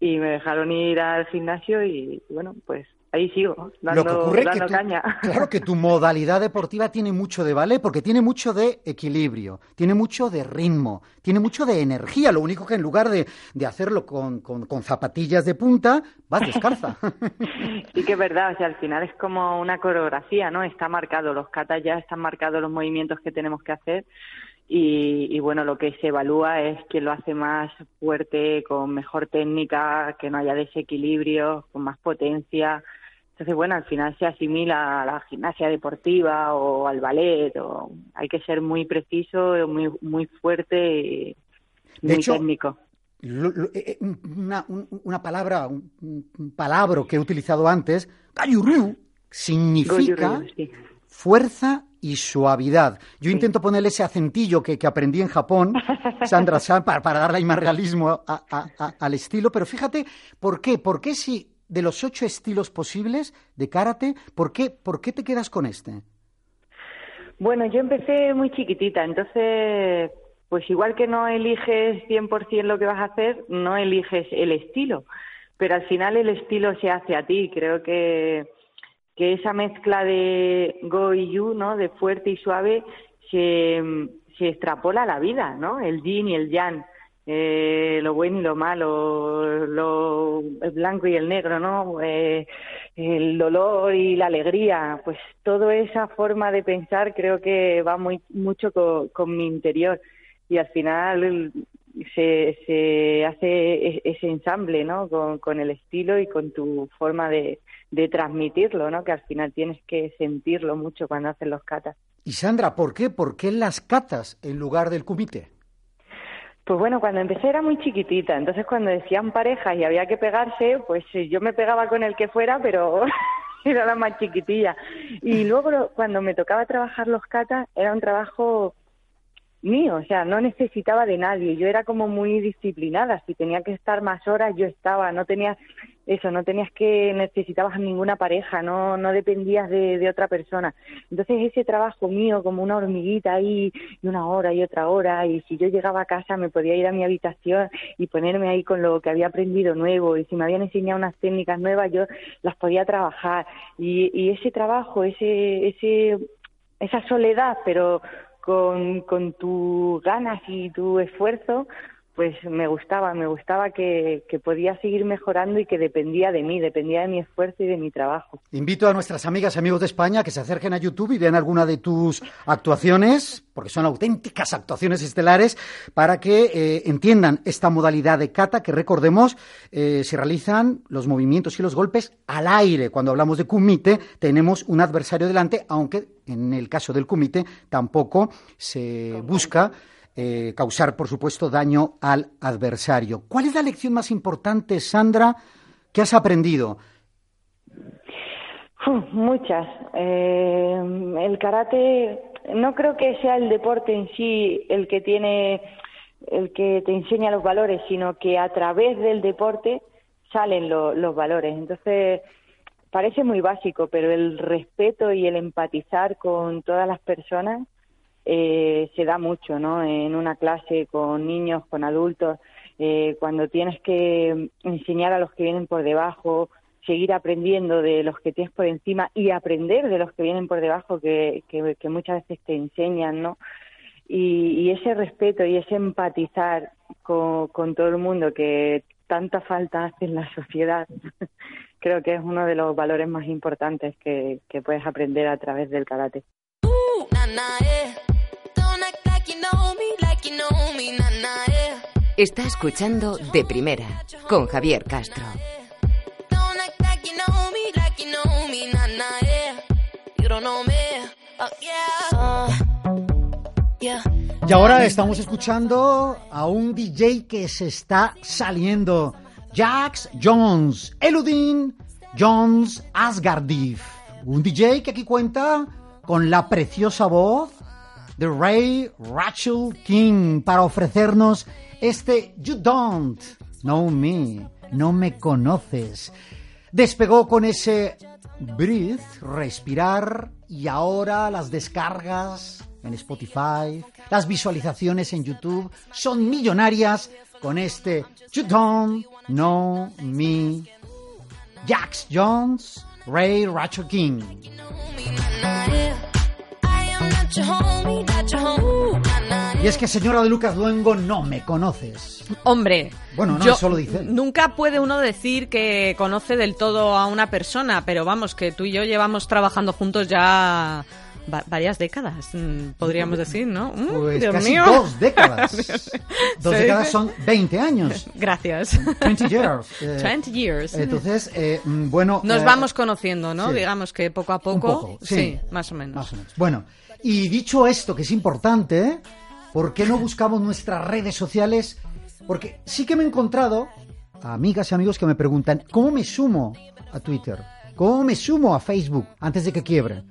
Y me dejaron ir al gimnasio y bueno, pues ahí sigo, dando, Lo que ocurre es que dando tú- caña. claro que tu modalidad deportiva tiene mucho de vale porque tiene mucho de equilibrio, tiene mucho de ritmo, tiene mucho de energía. Lo único que en lugar de, de hacerlo con, con- con zapatillas de punta, vas descalza. Sí que es verdad, o sea, al final es como una coreografía, ¿no? Está marcado, los katas ya están marcados los movimientos que tenemos que hacer y, y bueno, lo que se evalúa es quién lo hace más fuerte, con mejor técnica, que no haya desequilibrio, con más potencia. Entonces, bueno, al final se asimila a la gimnasia deportiva o al ballet, o hay que ser muy preciso, muy, muy fuerte y De muy hecho, técnico. Lo- lo- eh, eh, una, un- una palabra, un, un palabra que he utilizado antes, Gayuryu, significa Goju-ryu, sí. fuerza y suavidad. Yo intento ponerle ese acentillo que, que aprendí en Japón, Sandra San, para, para darle más realismo a- a- a- al estilo. Pero fíjate, ¿por qué? ¿Por qué si de los ocho estilos posibles de karate, ¿por qué, por qué te quedas con este? Bueno, yo empecé muy chiquitita, entonces, pues igual que no eliges 100% lo que vas a hacer, no eliges el estilo, pero al final el estilo se hace a ti. Creo que, que esa mezcla de go y yu, ¿no? De fuerte y suave, se, se extrapola a la vida, ¿no? El yin y el yang. eh, lo bueno y lo malo, lo el blanco y el negro, ¿no? Eh, el dolor y la alegría, pues toda esa forma de pensar creo que va muy mucho co- con, mi interior y al final se, se hace e- ese ensamble, ¿no? Con, con el estilo y con tu forma de, de transmitirlo, ¿no? Que al final tienes que sentirlo mucho cuando haces los katas. Y Sandra, ¿por qué? ¿Por qué las catas en lugar del kumite? Pues bueno, cuando empecé era muy chiquitita, entonces cuando decían parejas y había que pegarse, pues eh, yo me pegaba con el que fuera, pero era la más chiquitilla. Y luego cuando me tocaba trabajar los catas era un trabajo mío, o sea, no necesitaba de nadie. Yo era como muy disciplinada. Si tenía que estar más horas, yo estaba. No tenía eso, no tenías que necesitabas ninguna pareja, no no dependías de, de otra persona. Entonces ese trabajo mío como una hormiguita ahí y una hora y otra hora y si yo llegaba a casa me podía ir a mi habitación y ponerme ahí con lo que había aprendido nuevo y si me habían enseñado unas técnicas nuevas yo las podía trabajar y, y ese trabajo, ese ese esa soledad, pero con, con tus ganas y tu esfuerzo, pues me gustaba, me gustaba que, que podía seguir mejorando y que dependía de mí, dependía de mi esfuerzo y de mi trabajo. Invito a nuestras amigas y amigos de España que se acerquen a YouTube y vean alguna de tus actuaciones, porque son auténticas actuaciones estelares, para que eh, entiendan esta modalidad de kata que, recordemos, eh, se realizan los movimientos y los golpes al aire. Cuando hablamos de kumite, tenemos un adversario delante, aunque en el caso del kumite tampoco se busca eh, causar, por supuesto, daño al adversario. ¿Cuál es la lección más importante, Sandra, que has aprendido? Muchas. Eh, el karate no creo que sea el deporte en sí el que tiene, el que te enseña los valores, sino que a través del deporte salen lo- los valores. Entonces, parece muy básico, pero el respeto y el empatizar con todas las personas eh, se da mucho, ¿no? En una clase con niños, con adultos, eh, cuando tienes que enseñar a los que vienen por debajo, seguir aprendiendo de los que tienes por encima y aprender de los que vienen por debajo que, muchas veces te enseñan, ¿no? Y, ese respeto y ese empatizar con, todo el mundo que tanta falta hace en la sociedad, creo que es uno de los valores más importantes que, puedes aprender a través del karate. Eh. Está escuchando De Primera con Javier Castro. Oh. Uh. Y ahora estamos escuchando a un DJ que se está saliendo. Jax Jones, Eludin Jones Asgardif. Un DJ que aquí cuenta con la preciosa voz de Ray Rachel King para ofrecernos este You Don't Know Me, no me conoces. Despegó con ese breathe, respirar, y ahora las descargas en Spotify, las visualizaciones en YouTube son millonarias con este You Don't Know Me. Jax Jones, Ray Rachel King. Y es que, señora de Lucas Luengo, no me conoces. Hombre, Bueno, no, yo- eso lo dice. Nunca puede uno decir que conoce del todo a una persona, pero vamos, que tú y yo llevamos trabajando juntos ya va- varias décadas, mm, podríamos decir, ¿no? Mm, Pues Dios casi mío. dos décadas. Dos décadas son 20 años. Gracias. 20 years. eh, 20 years. Entonces, eh, mm, bueno. Nos eh, vamos conociendo, ¿no? sí. Digamos que poco a Un poco. poco, sí. más o menos. Más o menos. Bueno, y dicho esto, que es importante, ¿por qué no buscamos nuestras redes sociales? Porque sí que me he encontrado a amigas y amigos que me preguntan, ¿cómo me sumo a Twitter? ¿Cómo me sumo a Facebook antes de que quiebre?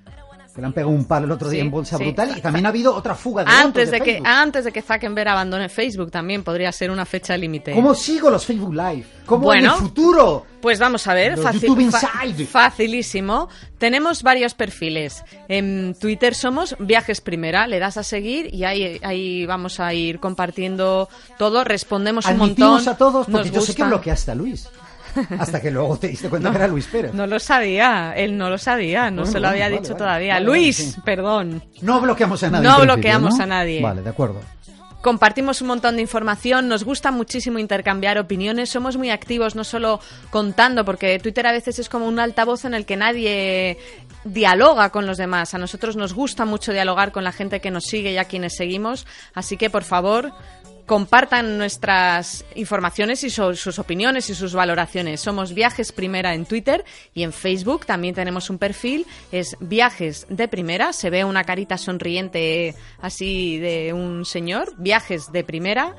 Que le han pegado un palo el otro día Sí, en bolsa sí. brutal y también ha habido otra fuga de Antes votos de, que, antes de que Zuckerberg abandone Facebook también podría ser una fecha límite. ¿Cómo sigo los Facebook Live? ¿Cómo Bueno. en el futuro? Pues vamos a ver, Inside. facilísimo. Tenemos varios perfiles. En Twitter somos Viajes Primera, le das a seguir y ahí, ahí vamos a ir compartiendo todo, respondemos un Admitimos montón. a todos, porque nos yo sé que gusta. bloqueaste a Luis. Hasta que luego te diste cuenta que era Luis Pérez. No lo sabía, él no lo sabía, no Bueno, se lo había dicho vale, todavía. vale, Luis, sí. perdón. No bloqueamos a nadie. No bloqueamos ¿no? a nadie. Vale, de acuerdo. Compartimos un montón de información, nos gusta muchísimo intercambiar opiniones, somos muy activos, no solo contando, porque Twitter a veces es como un altavoz en el que nadie dialoga con los demás. A nosotros nos gusta mucho dialogar con la gente que nos sigue y a quienes seguimos, así que por favor compartan nuestras informaciones y sus opiniones y sus valoraciones. Somos Viajes Primera en Twitter y en Facebook también tenemos un perfil, es Viajes de Primera, se ve una carita sonriente así de un señor, Viajes de Primera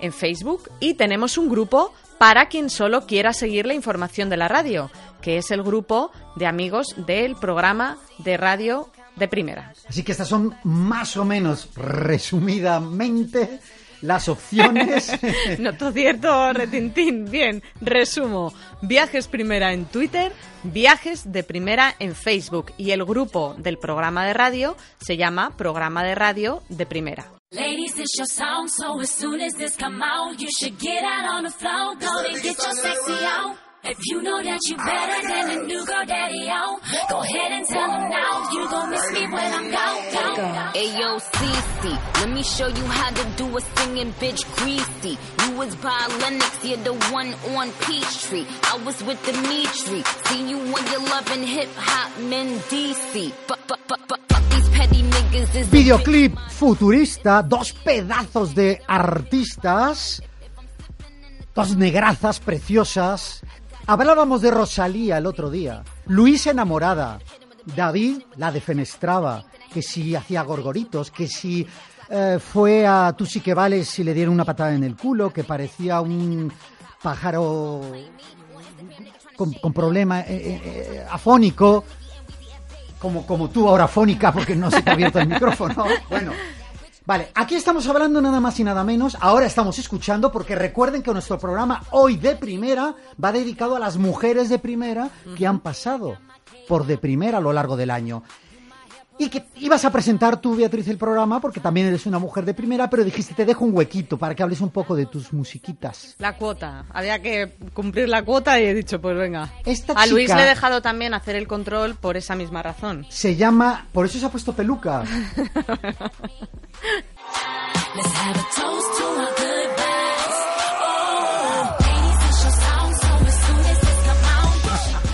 en Facebook y tenemos un grupo para quien solo quiera seguir la información de la radio, que es el grupo de amigos del programa de radio de primera. Así que estas son más o menos resumidamente las opciones. no todo cierto, retintín. Bien, resumo. Viajes primera en Twitter, viajes de primera en Facebook y el grupo del programa de radio se llama Programa de Radio de Primera. Ladies, this your song, so as soon as this come out, you should get out on the floor, go and get your sexy out. If you know that you better than a new girl daddy out, go ahead and tell him now. You gon' miss me when I'm gone, gone, gone. Ayo, Cece, let me show you how to do a singing bitch greasy. You was by Lennox, you're the one on Peachtree. I was with Dimitri, see you when you're loving hip hop men DC. Fuck, fuck, fuck, fuck these petty niggas is Videoclip futurista, dos pedazos de artistas, dos negrazas preciosas. Hablábamos de Rosalía el otro día, Luis enamorada, David la defenestraba, que si hacía gorgoritos, que si eh, fue a Tú sí que vales y le dieron una patada en el culo, que parecía un pájaro con, con problema eh, eh, eh, afónico, como, como tú ahora afónica porque no se te ha abierto el micrófono. Bueno, Vale, aquí estamos hablando nada más y nada menos, ahora estamos escuchando porque recuerden que nuestro programa hoy de primera va dedicado a las mujeres de primera que han pasado por de primera a lo largo del año. Y que ibas a presentar tú, Beatriz, el programa porque también eres una mujer de primera, pero dijiste, te dejo un huequito para que hables un poco de tus musiquitas. La cuota. Había que cumplir la cuota y he dicho, pues venga. Esta a Luis chica- le he dejado también hacer el control por esa misma razón. Se llama, por eso se ha puesto peluca.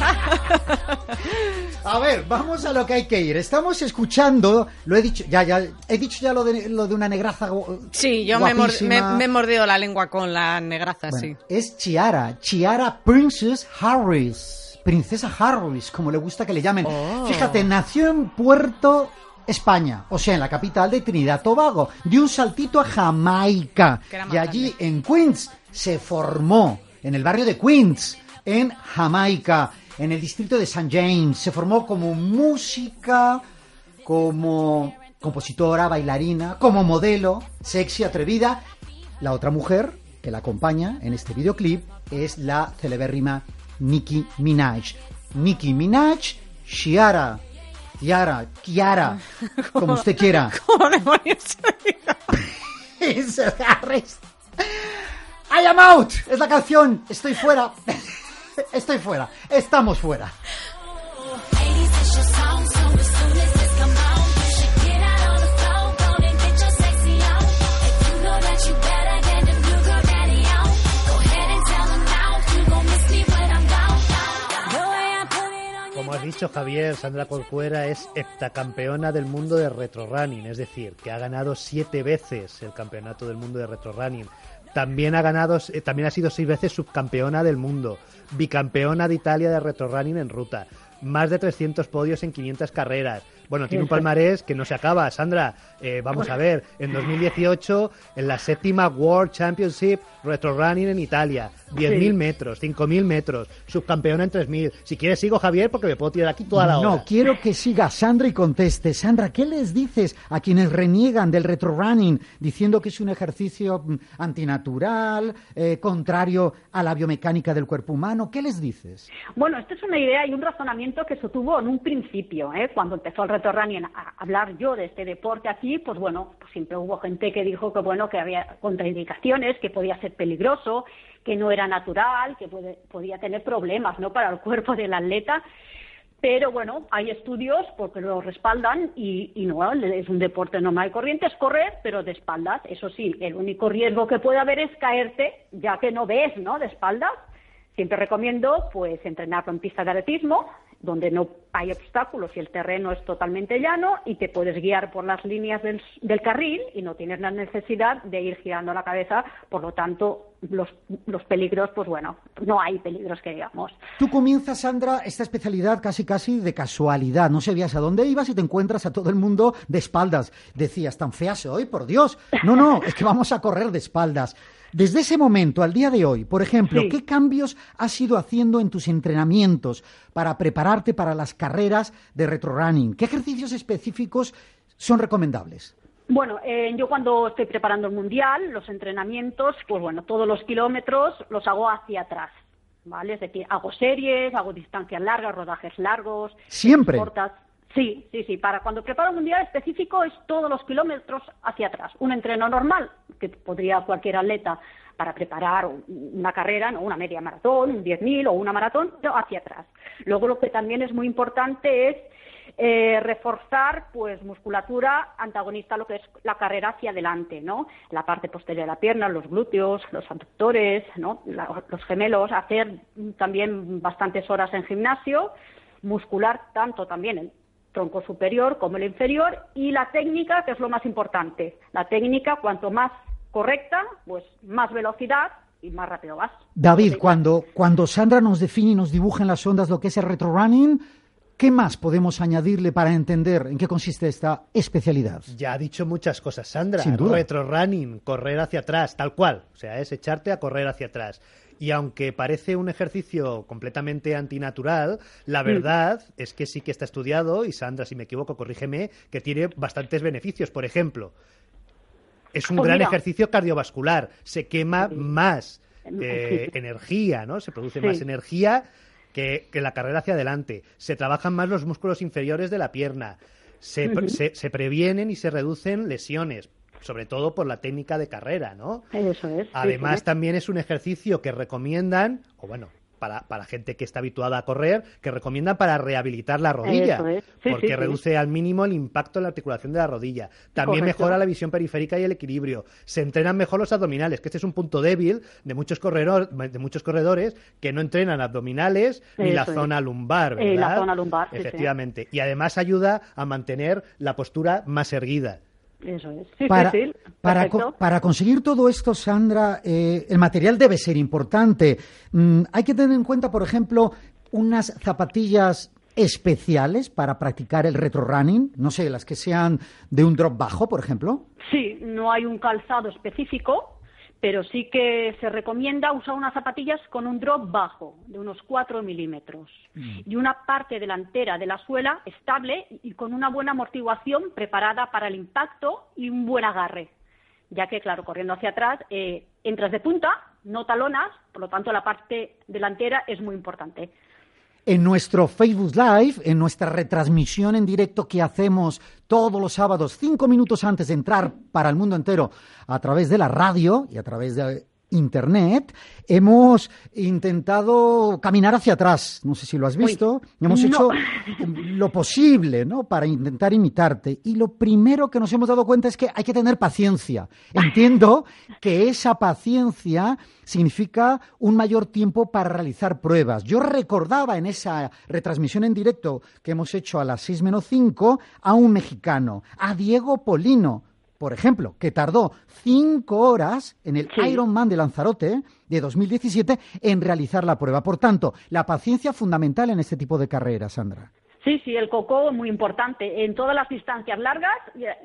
A ver, vamos a lo que hay que ir. Estamos escuchando, lo he dicho, ya, ya, he dicho ya lo de, lo de una negraza. Sí, yo me, he mor- guapísima. me- me he mordido la lengua con la negraza, Bueno, sí. Es Chiara, Chiara Princess Harris, Princesa Harris, como le gusta que le llamen. Oh. Fíjate, nació en Puerto España, o sea, en la capital de Trinidad Tobago, dio un saltito a Jamaica y allí en Queens se formó, en el barrio de Queens, en Jamaica, en el distrito de St. James, se formó como música, como compositora, bailarina, como modelo, sexy, atrevida. La otra mujer que la acompaña en este videoclip es la celebérrima Nicki Minaj. Nicki Minaj, Chiara, Chiara, Kiara, como usted quiera. ¿Cómo demonios se. I am out. Es la canción. Estoy fuera. Estoy fuera. Estamos fuera. Como has dicho Javier, Sandra Corcuera es heptacampeona del mundo de retro running, es decir, que ha ganado siete veces el campeonato del mundo de retro running. También ha ganado, eh, también ha sido seis veces subcampeona del mundo, bicampeona de Italia de retro running en ruta, más de 300 podios en 500 carreras. Bueno, tiene un palmarés que no se acaba. Sandra, eh, vamos a ver, en 2018, en la séptima World Championship Retro Running en Italia, 10.000 Sí. metros, 5.000 metros, subcampeona en 3.000. Si quieres sigo, Javier, porque me puedo tirar aquí toda la hora. No, quiero que siga Sandra y conteste. Sandra, ¿qué les dices a quienes reniegan del retro running diciendo que es un ejercicio mm, antinatural, eh, contrario a la biomecánica del cuerpo humano? ¿Qué les dices? Bueno, esto es una idea y un razonamiento que se tuvo en un principio, ¿eh? cuando empezó el reto running a hablar yo de este deporte aquí, pues bueno, pues siempre hubo gente que dijo que bueno, que había contraindicaciones, que podía ser peligroso, que no era natural, que puede- podía tener problemas, ¿no? Para el cuerpo del atleta. Pero bueno, hay estudios porque lo respaldan y, y no, es un deporte normal y corriente, es correr, pero de espaldas. Eso sí, el único riesgo que puede haber es caerte, ya que no ves, ¿no? De espaldas. Siempre recomiendo, pues, entrenarlo en pista de atletismo, donde no hay obstáculos y el terreno es totalmente llano y te puedes guiar por las líneas del, del carril y no tienes la necesidad de ir girando la cabeza. Por lo tanto, los, los peligros, pues bueno, no hay peligros que digamos. Tú comienzas, Sandra, esta especialidad casi casi de casualidad. No sabías a dónde ibas y te encuentras a todo el mundo de espaldas. Decías, tan fea soy, por Dios. No, no, es que vamos a correr de espaldas. Desde ese momento al día de hoy, por ejemplo, Sí. ¿qué cambios has ido haciendo en tus entrenamientos para prepararte para las carreras de retrorunning? ¿Qué ejercicios específicos son recomendables? Bueno, eh, yo cuando estoy preparando el mundial, los entrenamientos, pues bueno, todos los kilómetros los hago hacia atrás, ¿vale? Es decir, hago series, hago distancias largas, rodajes largos, Siempre. cortas. Sí, sí, sí. Para cuando preparo un mundial específico es todos los kilómetros hacia atrás. Un entreno normal que podría cualquier atleta para preparar un- una carrera, ¿no? una media maratón, un 10.000 o una maratón, pero hacia atrás. Luego lo que también es muy importante es eh, reforzar pues musculatura antagonista a lo que es la carrera hacia adelante, ¿no? La parte posterior de la pierna, los glúteos, los abductores, ¿no? Los gemelos, hacer también bastantes horas en gimnasio, muscular tanto también el tronco superior como el inferior y la técnica, que es lo más importante. La técnica, cuanto más correcta, pues más velocidad y más rápido vas. David, cuando, cuando Sandra nos define y nos dibuja en las ondas lo que es el retrorunning, ¿qué más podemos añadirle para entender en qué consiste esta especialidad? Ya ha dicho muchas cosas, Sandra. Sin duda. Retrorunning, correr hacia atrás, tal cual. O sea, es echarte a correr hacia atrás. Y aunque parece un ejercicio completamente antinatural, la Mm. verdad es que sí que está estudiado, y Sandra, si me equivoco, corrígeme, que tiene bastantes beneficios. Por ejemplo, es un Pues gran mira. ejercicio cardiovascular. Se quema más eh, Sí. energía, ¿no? Se produce Sí. más energía que, que la carrera hacia adelante. Se trabajan más los músculos inferiores de la pierna. Se, se, se previenen y se reducen lesiones, sobre todo por la técnica de carrera, ¿no? Eso es. sí, Además, sí. también es un ejercicio que recomiendan, o bueno, para, para gente que está habituada a correr, que recomiendan para rehabilitar la rodilla, Eso es. Sí, porque sí, sí. reduce al mínimo el impacto en la articulación de la rodilla. También Correcto. mejora la visión periférica y el equilibrio. Se entrenan mejor los abdominales, que este es un punto débil de muchos, corredor- de muchos corredores que no entrenan abdominales ni la es. zona lumbar, ¿verdad? Eh, la zona lumbar. Efectivamente. Y además ayuda a mantener la postura más erguida. Eso es. Sí, Para, sí, sí. para, co- para conseguir todo esto, Sandra, eh, el material debe ser importante. Mm, hay que tener en cuenta, por ejemplo, unas zapatillas especiales para practicar el retrorunning, no sé, las que sean de un drop bajo, por ejemplo. Sí, no hay un calzado específico, pero sí que se recomienda usar unas zapatillas con un drop bajo, de unos 4 milímetros, y una parte delantera de la suela estable y con una buena amortiguación preparada para el impacto y un buen agarre, ya que, claro, corriendo hacia atrás, eh, entras de punta, no talonas, por lo tanto la parte delantera es muy importante. En nuestro Facebook Live, en nuestra retransmisión en directo que hacemos todos los sábados, cinco minutos antes de entrar para el mundo entero a través de la radio y a través de Internet, hemos intentado caminar hacia atrás. No sé si lo has visto. hemos no. hecho lo posible, ¿no? Para intentar imitarte. Y lo primero que nos hemos dado cuenta es que hay que tener paciencia. Entiendo que esa paciencia significa un mayor tiempo para realizar pruebas. Yo recordaba en esa retransmisión en directo que hemos hecho a las 6 menos 5 a un mexicano, a Diego Polino, por ejemplo, que tardó cinco horas en el Ironman de Lanzarote de 2017 en realizar la prueba. Por tanto, la paciencia fundamental en este tipo de carreras, Sandra. Sí, sí, el coco es muy importante. En todas las distancias largas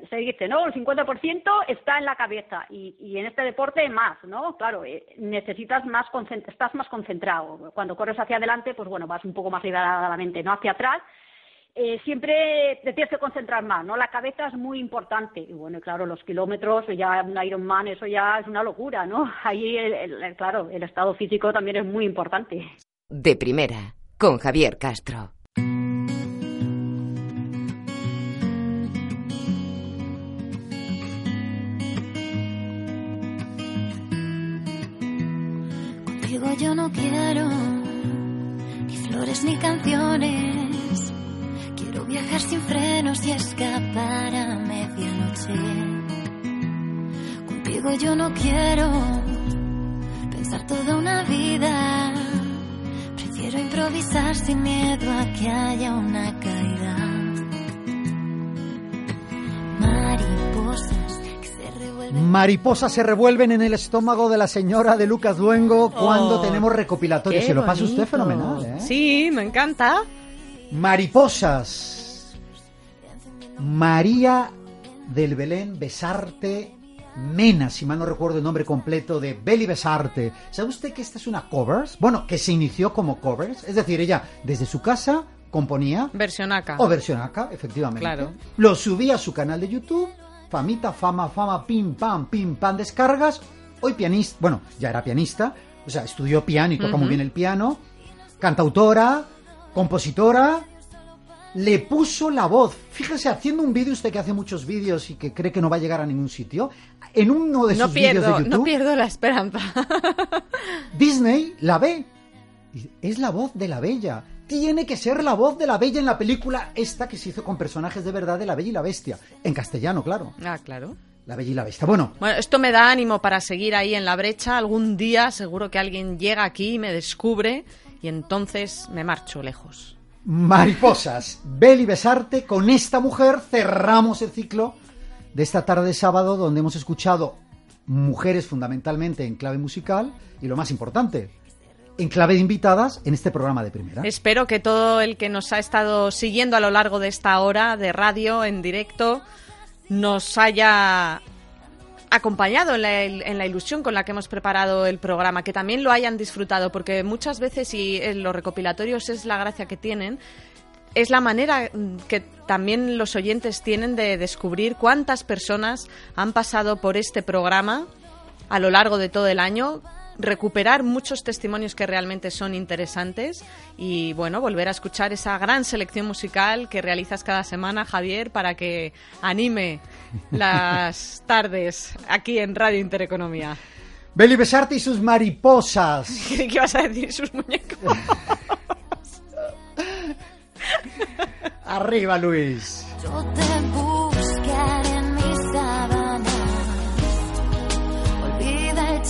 se dice, ¿no? El 50% está en la cabeza y, y en este deporte más, ¿no? Claro, eh, necesitas más, estás más concentrado. Cuando corres hacia adelante, pues bueno, vas un poco más liberadamente, ¿no? Hacia atrás. Eh, siempre te tienes que concentrar más, ¿no? La cabeza es muy importante. Y bueno, claro, los kilómetros, ya un Ironman, eso ya es una locura, ¿no? Ahí, el- el- claro, el estado físico también es muy importante. De primera, con Javier Castro. Contigo yo no quiero ni flores ni canciones. Viajar sin frenos y escapar a medianoche. Contigo yo no quiero pensar toda una vida. Prefiero improvisar sin miedo a que haya una caída. Mariposas que se revuelven. Mariposas se revuelven en el estómago de la señora de Lucas Luengo cuando Oh, tenemos recopilatorio. Se lo pasa usted fenomenal, ¿eh? Sí, me encanta. Mariposas. María del Belén, besarte Mena, si mal no recuerdo el nombre completo, de Beli Besarte. ¿Sabe usted que esta es una covers? Bueno, que se inició como covers. Es decir, ella desde su casa componía. Versionaca. O versionaca, efectivamente. Claro. Lo subía a su canal de YouTube. Famita, fama, fama, pim, pam, pim, pam, descargas. Hoy pianista, bueno, ya era pianista. O sea, estudió piano y toca muy bien el piano. Cantautora, compositora, le puso la voz. Fíjese, haciendo un vídeo, usted que hace muchos vídeos y que cree que no va a llegar a ningún sitio, en uno de No sus vídeos de YouTube, no pierdo la esperanza. Disney la ve. Es la voz de la Bella. Tiene que ser la voz de la Bella en la película esta que se hizo con personajes de verdad de la Bella y la Bestia. En castellano, claro. Ah, claro. La Bella y la Bestia. Bueno, Bueno, esto me da ánimo para seguir ahí en la brecha. Algún día seguro que alguien llega aquí y me descubre y entonces me marcho lejos. Mariposas. Beli Besarte, con esta mujer cerramos el ciclo de esta tarde de sábado donde hemos escuchado mujeres fundamentalmente en clave musical y lo más importante, en clave de invitadas en este programa de primera. Espero que todo el que nos ha estado siguiendo a lo largo de esta hora de radio en directo nos haya acompañado en la, ilusión con la que hemos preparado el programa, que también lo hayan disfrutado, porque muchas veces, y en los recopilatorios es la gracia que tienen, es la manera mm, que también los oyentes tienen de descubrir cuántas personas han pasado por este programa a lo largo de todo el año, recuperar muchos testimonios que realmente son interesantes y bueno, volver a escuchar esa gran selección musical que realizas cada semana, Javier, para que anime las tardes aquí en Radio Intereconomía. Beli Besarte y sus mariposas. ¿Qué ibas a decir? Sus muñecos. Arriba, Luis. Yo te buscaré en mis sábanas. Olvida el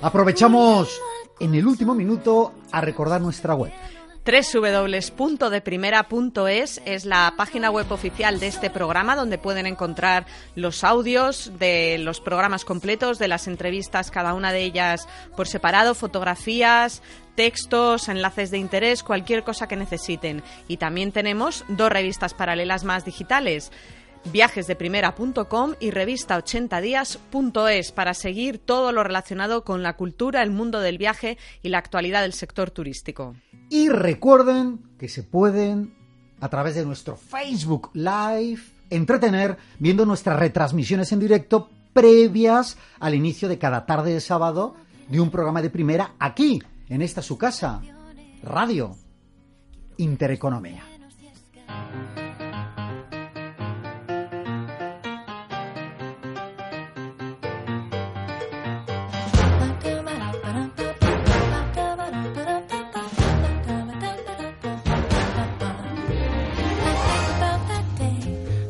Aprovechamos en el último minuto a recordar nuestra web. www.deprimera.es es la página web oficial de este programa donde pueden encontrar los audios de los programas completos, de las entrevistas, cada una de ellas por separado, fotografías, textos, enlaces de interés, cualquier cosa que necesiten. Y también tenemos dos revistas paralelas más digitales viajesdeprimera.com y revista 80días.es para seguir todo lo relacionado con la cultura, el mundo del viaje y la actualidad del sector turístico. Y recuerden que se pueden, a través de nuestro Facebook Live, entretener viendo nuestras retransmisiones en directo previas al inicio de cada tarde de sábado de un programa de primera aquí, en esta su casa, Radio Intereconomía.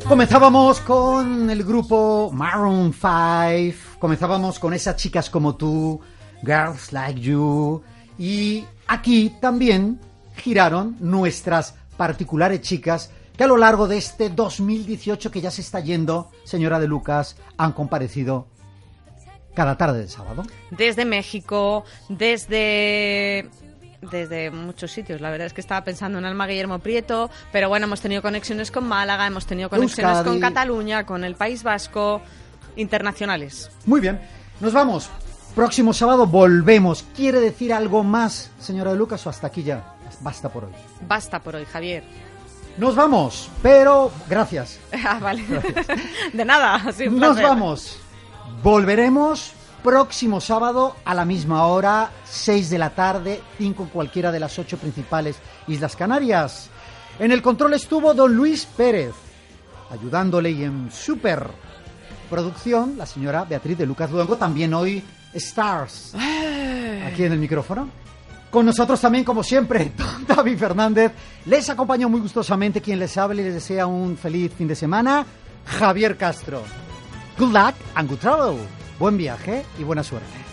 Comenzábamos con el grupo Maroon 5, comenzábamos con esas chicas como tú, Girls Like You, y aquí también giraron nuestras particulares chicas que a lo largo de este 2018 que ya se está yendo, señora de Lucas, han comparecido cada tarde de sábado. Desde México, desde desde muchos sitios. La verdad es que estaba pensando en Alma Guillermo Prieto, pero bueno, hemos tenido conexiones con Málaga, hemos tenido conexiones Euskadi. con Cataluña, con el País Vasco, internacionales. Muy bien, nos vamos. Próximo sábado volvemos. ¿Quiere decir algo más, señora de Lucas, o hasta aquí ya? Basta por hoy. Basta por hoy, Javier. Nos vamos, pero gracias. Ah, vale. De nada, Nos vamos. Volveremos próximo sábado a la misma hora, 6 de la tarde, 5 en cualquiera de las ocho principales Islas Canarias. En el control estuvo don Luis Pérez, ayudándole y en super producción la señora Beatriz de Lucas Luengo, también hoy Stars, aquí en el micrófono. Con nosotros también, como siempre, don David Fernández. Les acompañó muy gustosamente quien les habla y les desea un feliz fin de semana, Javier Castro. Good luck and good travel. Buen viaje y buena suerte.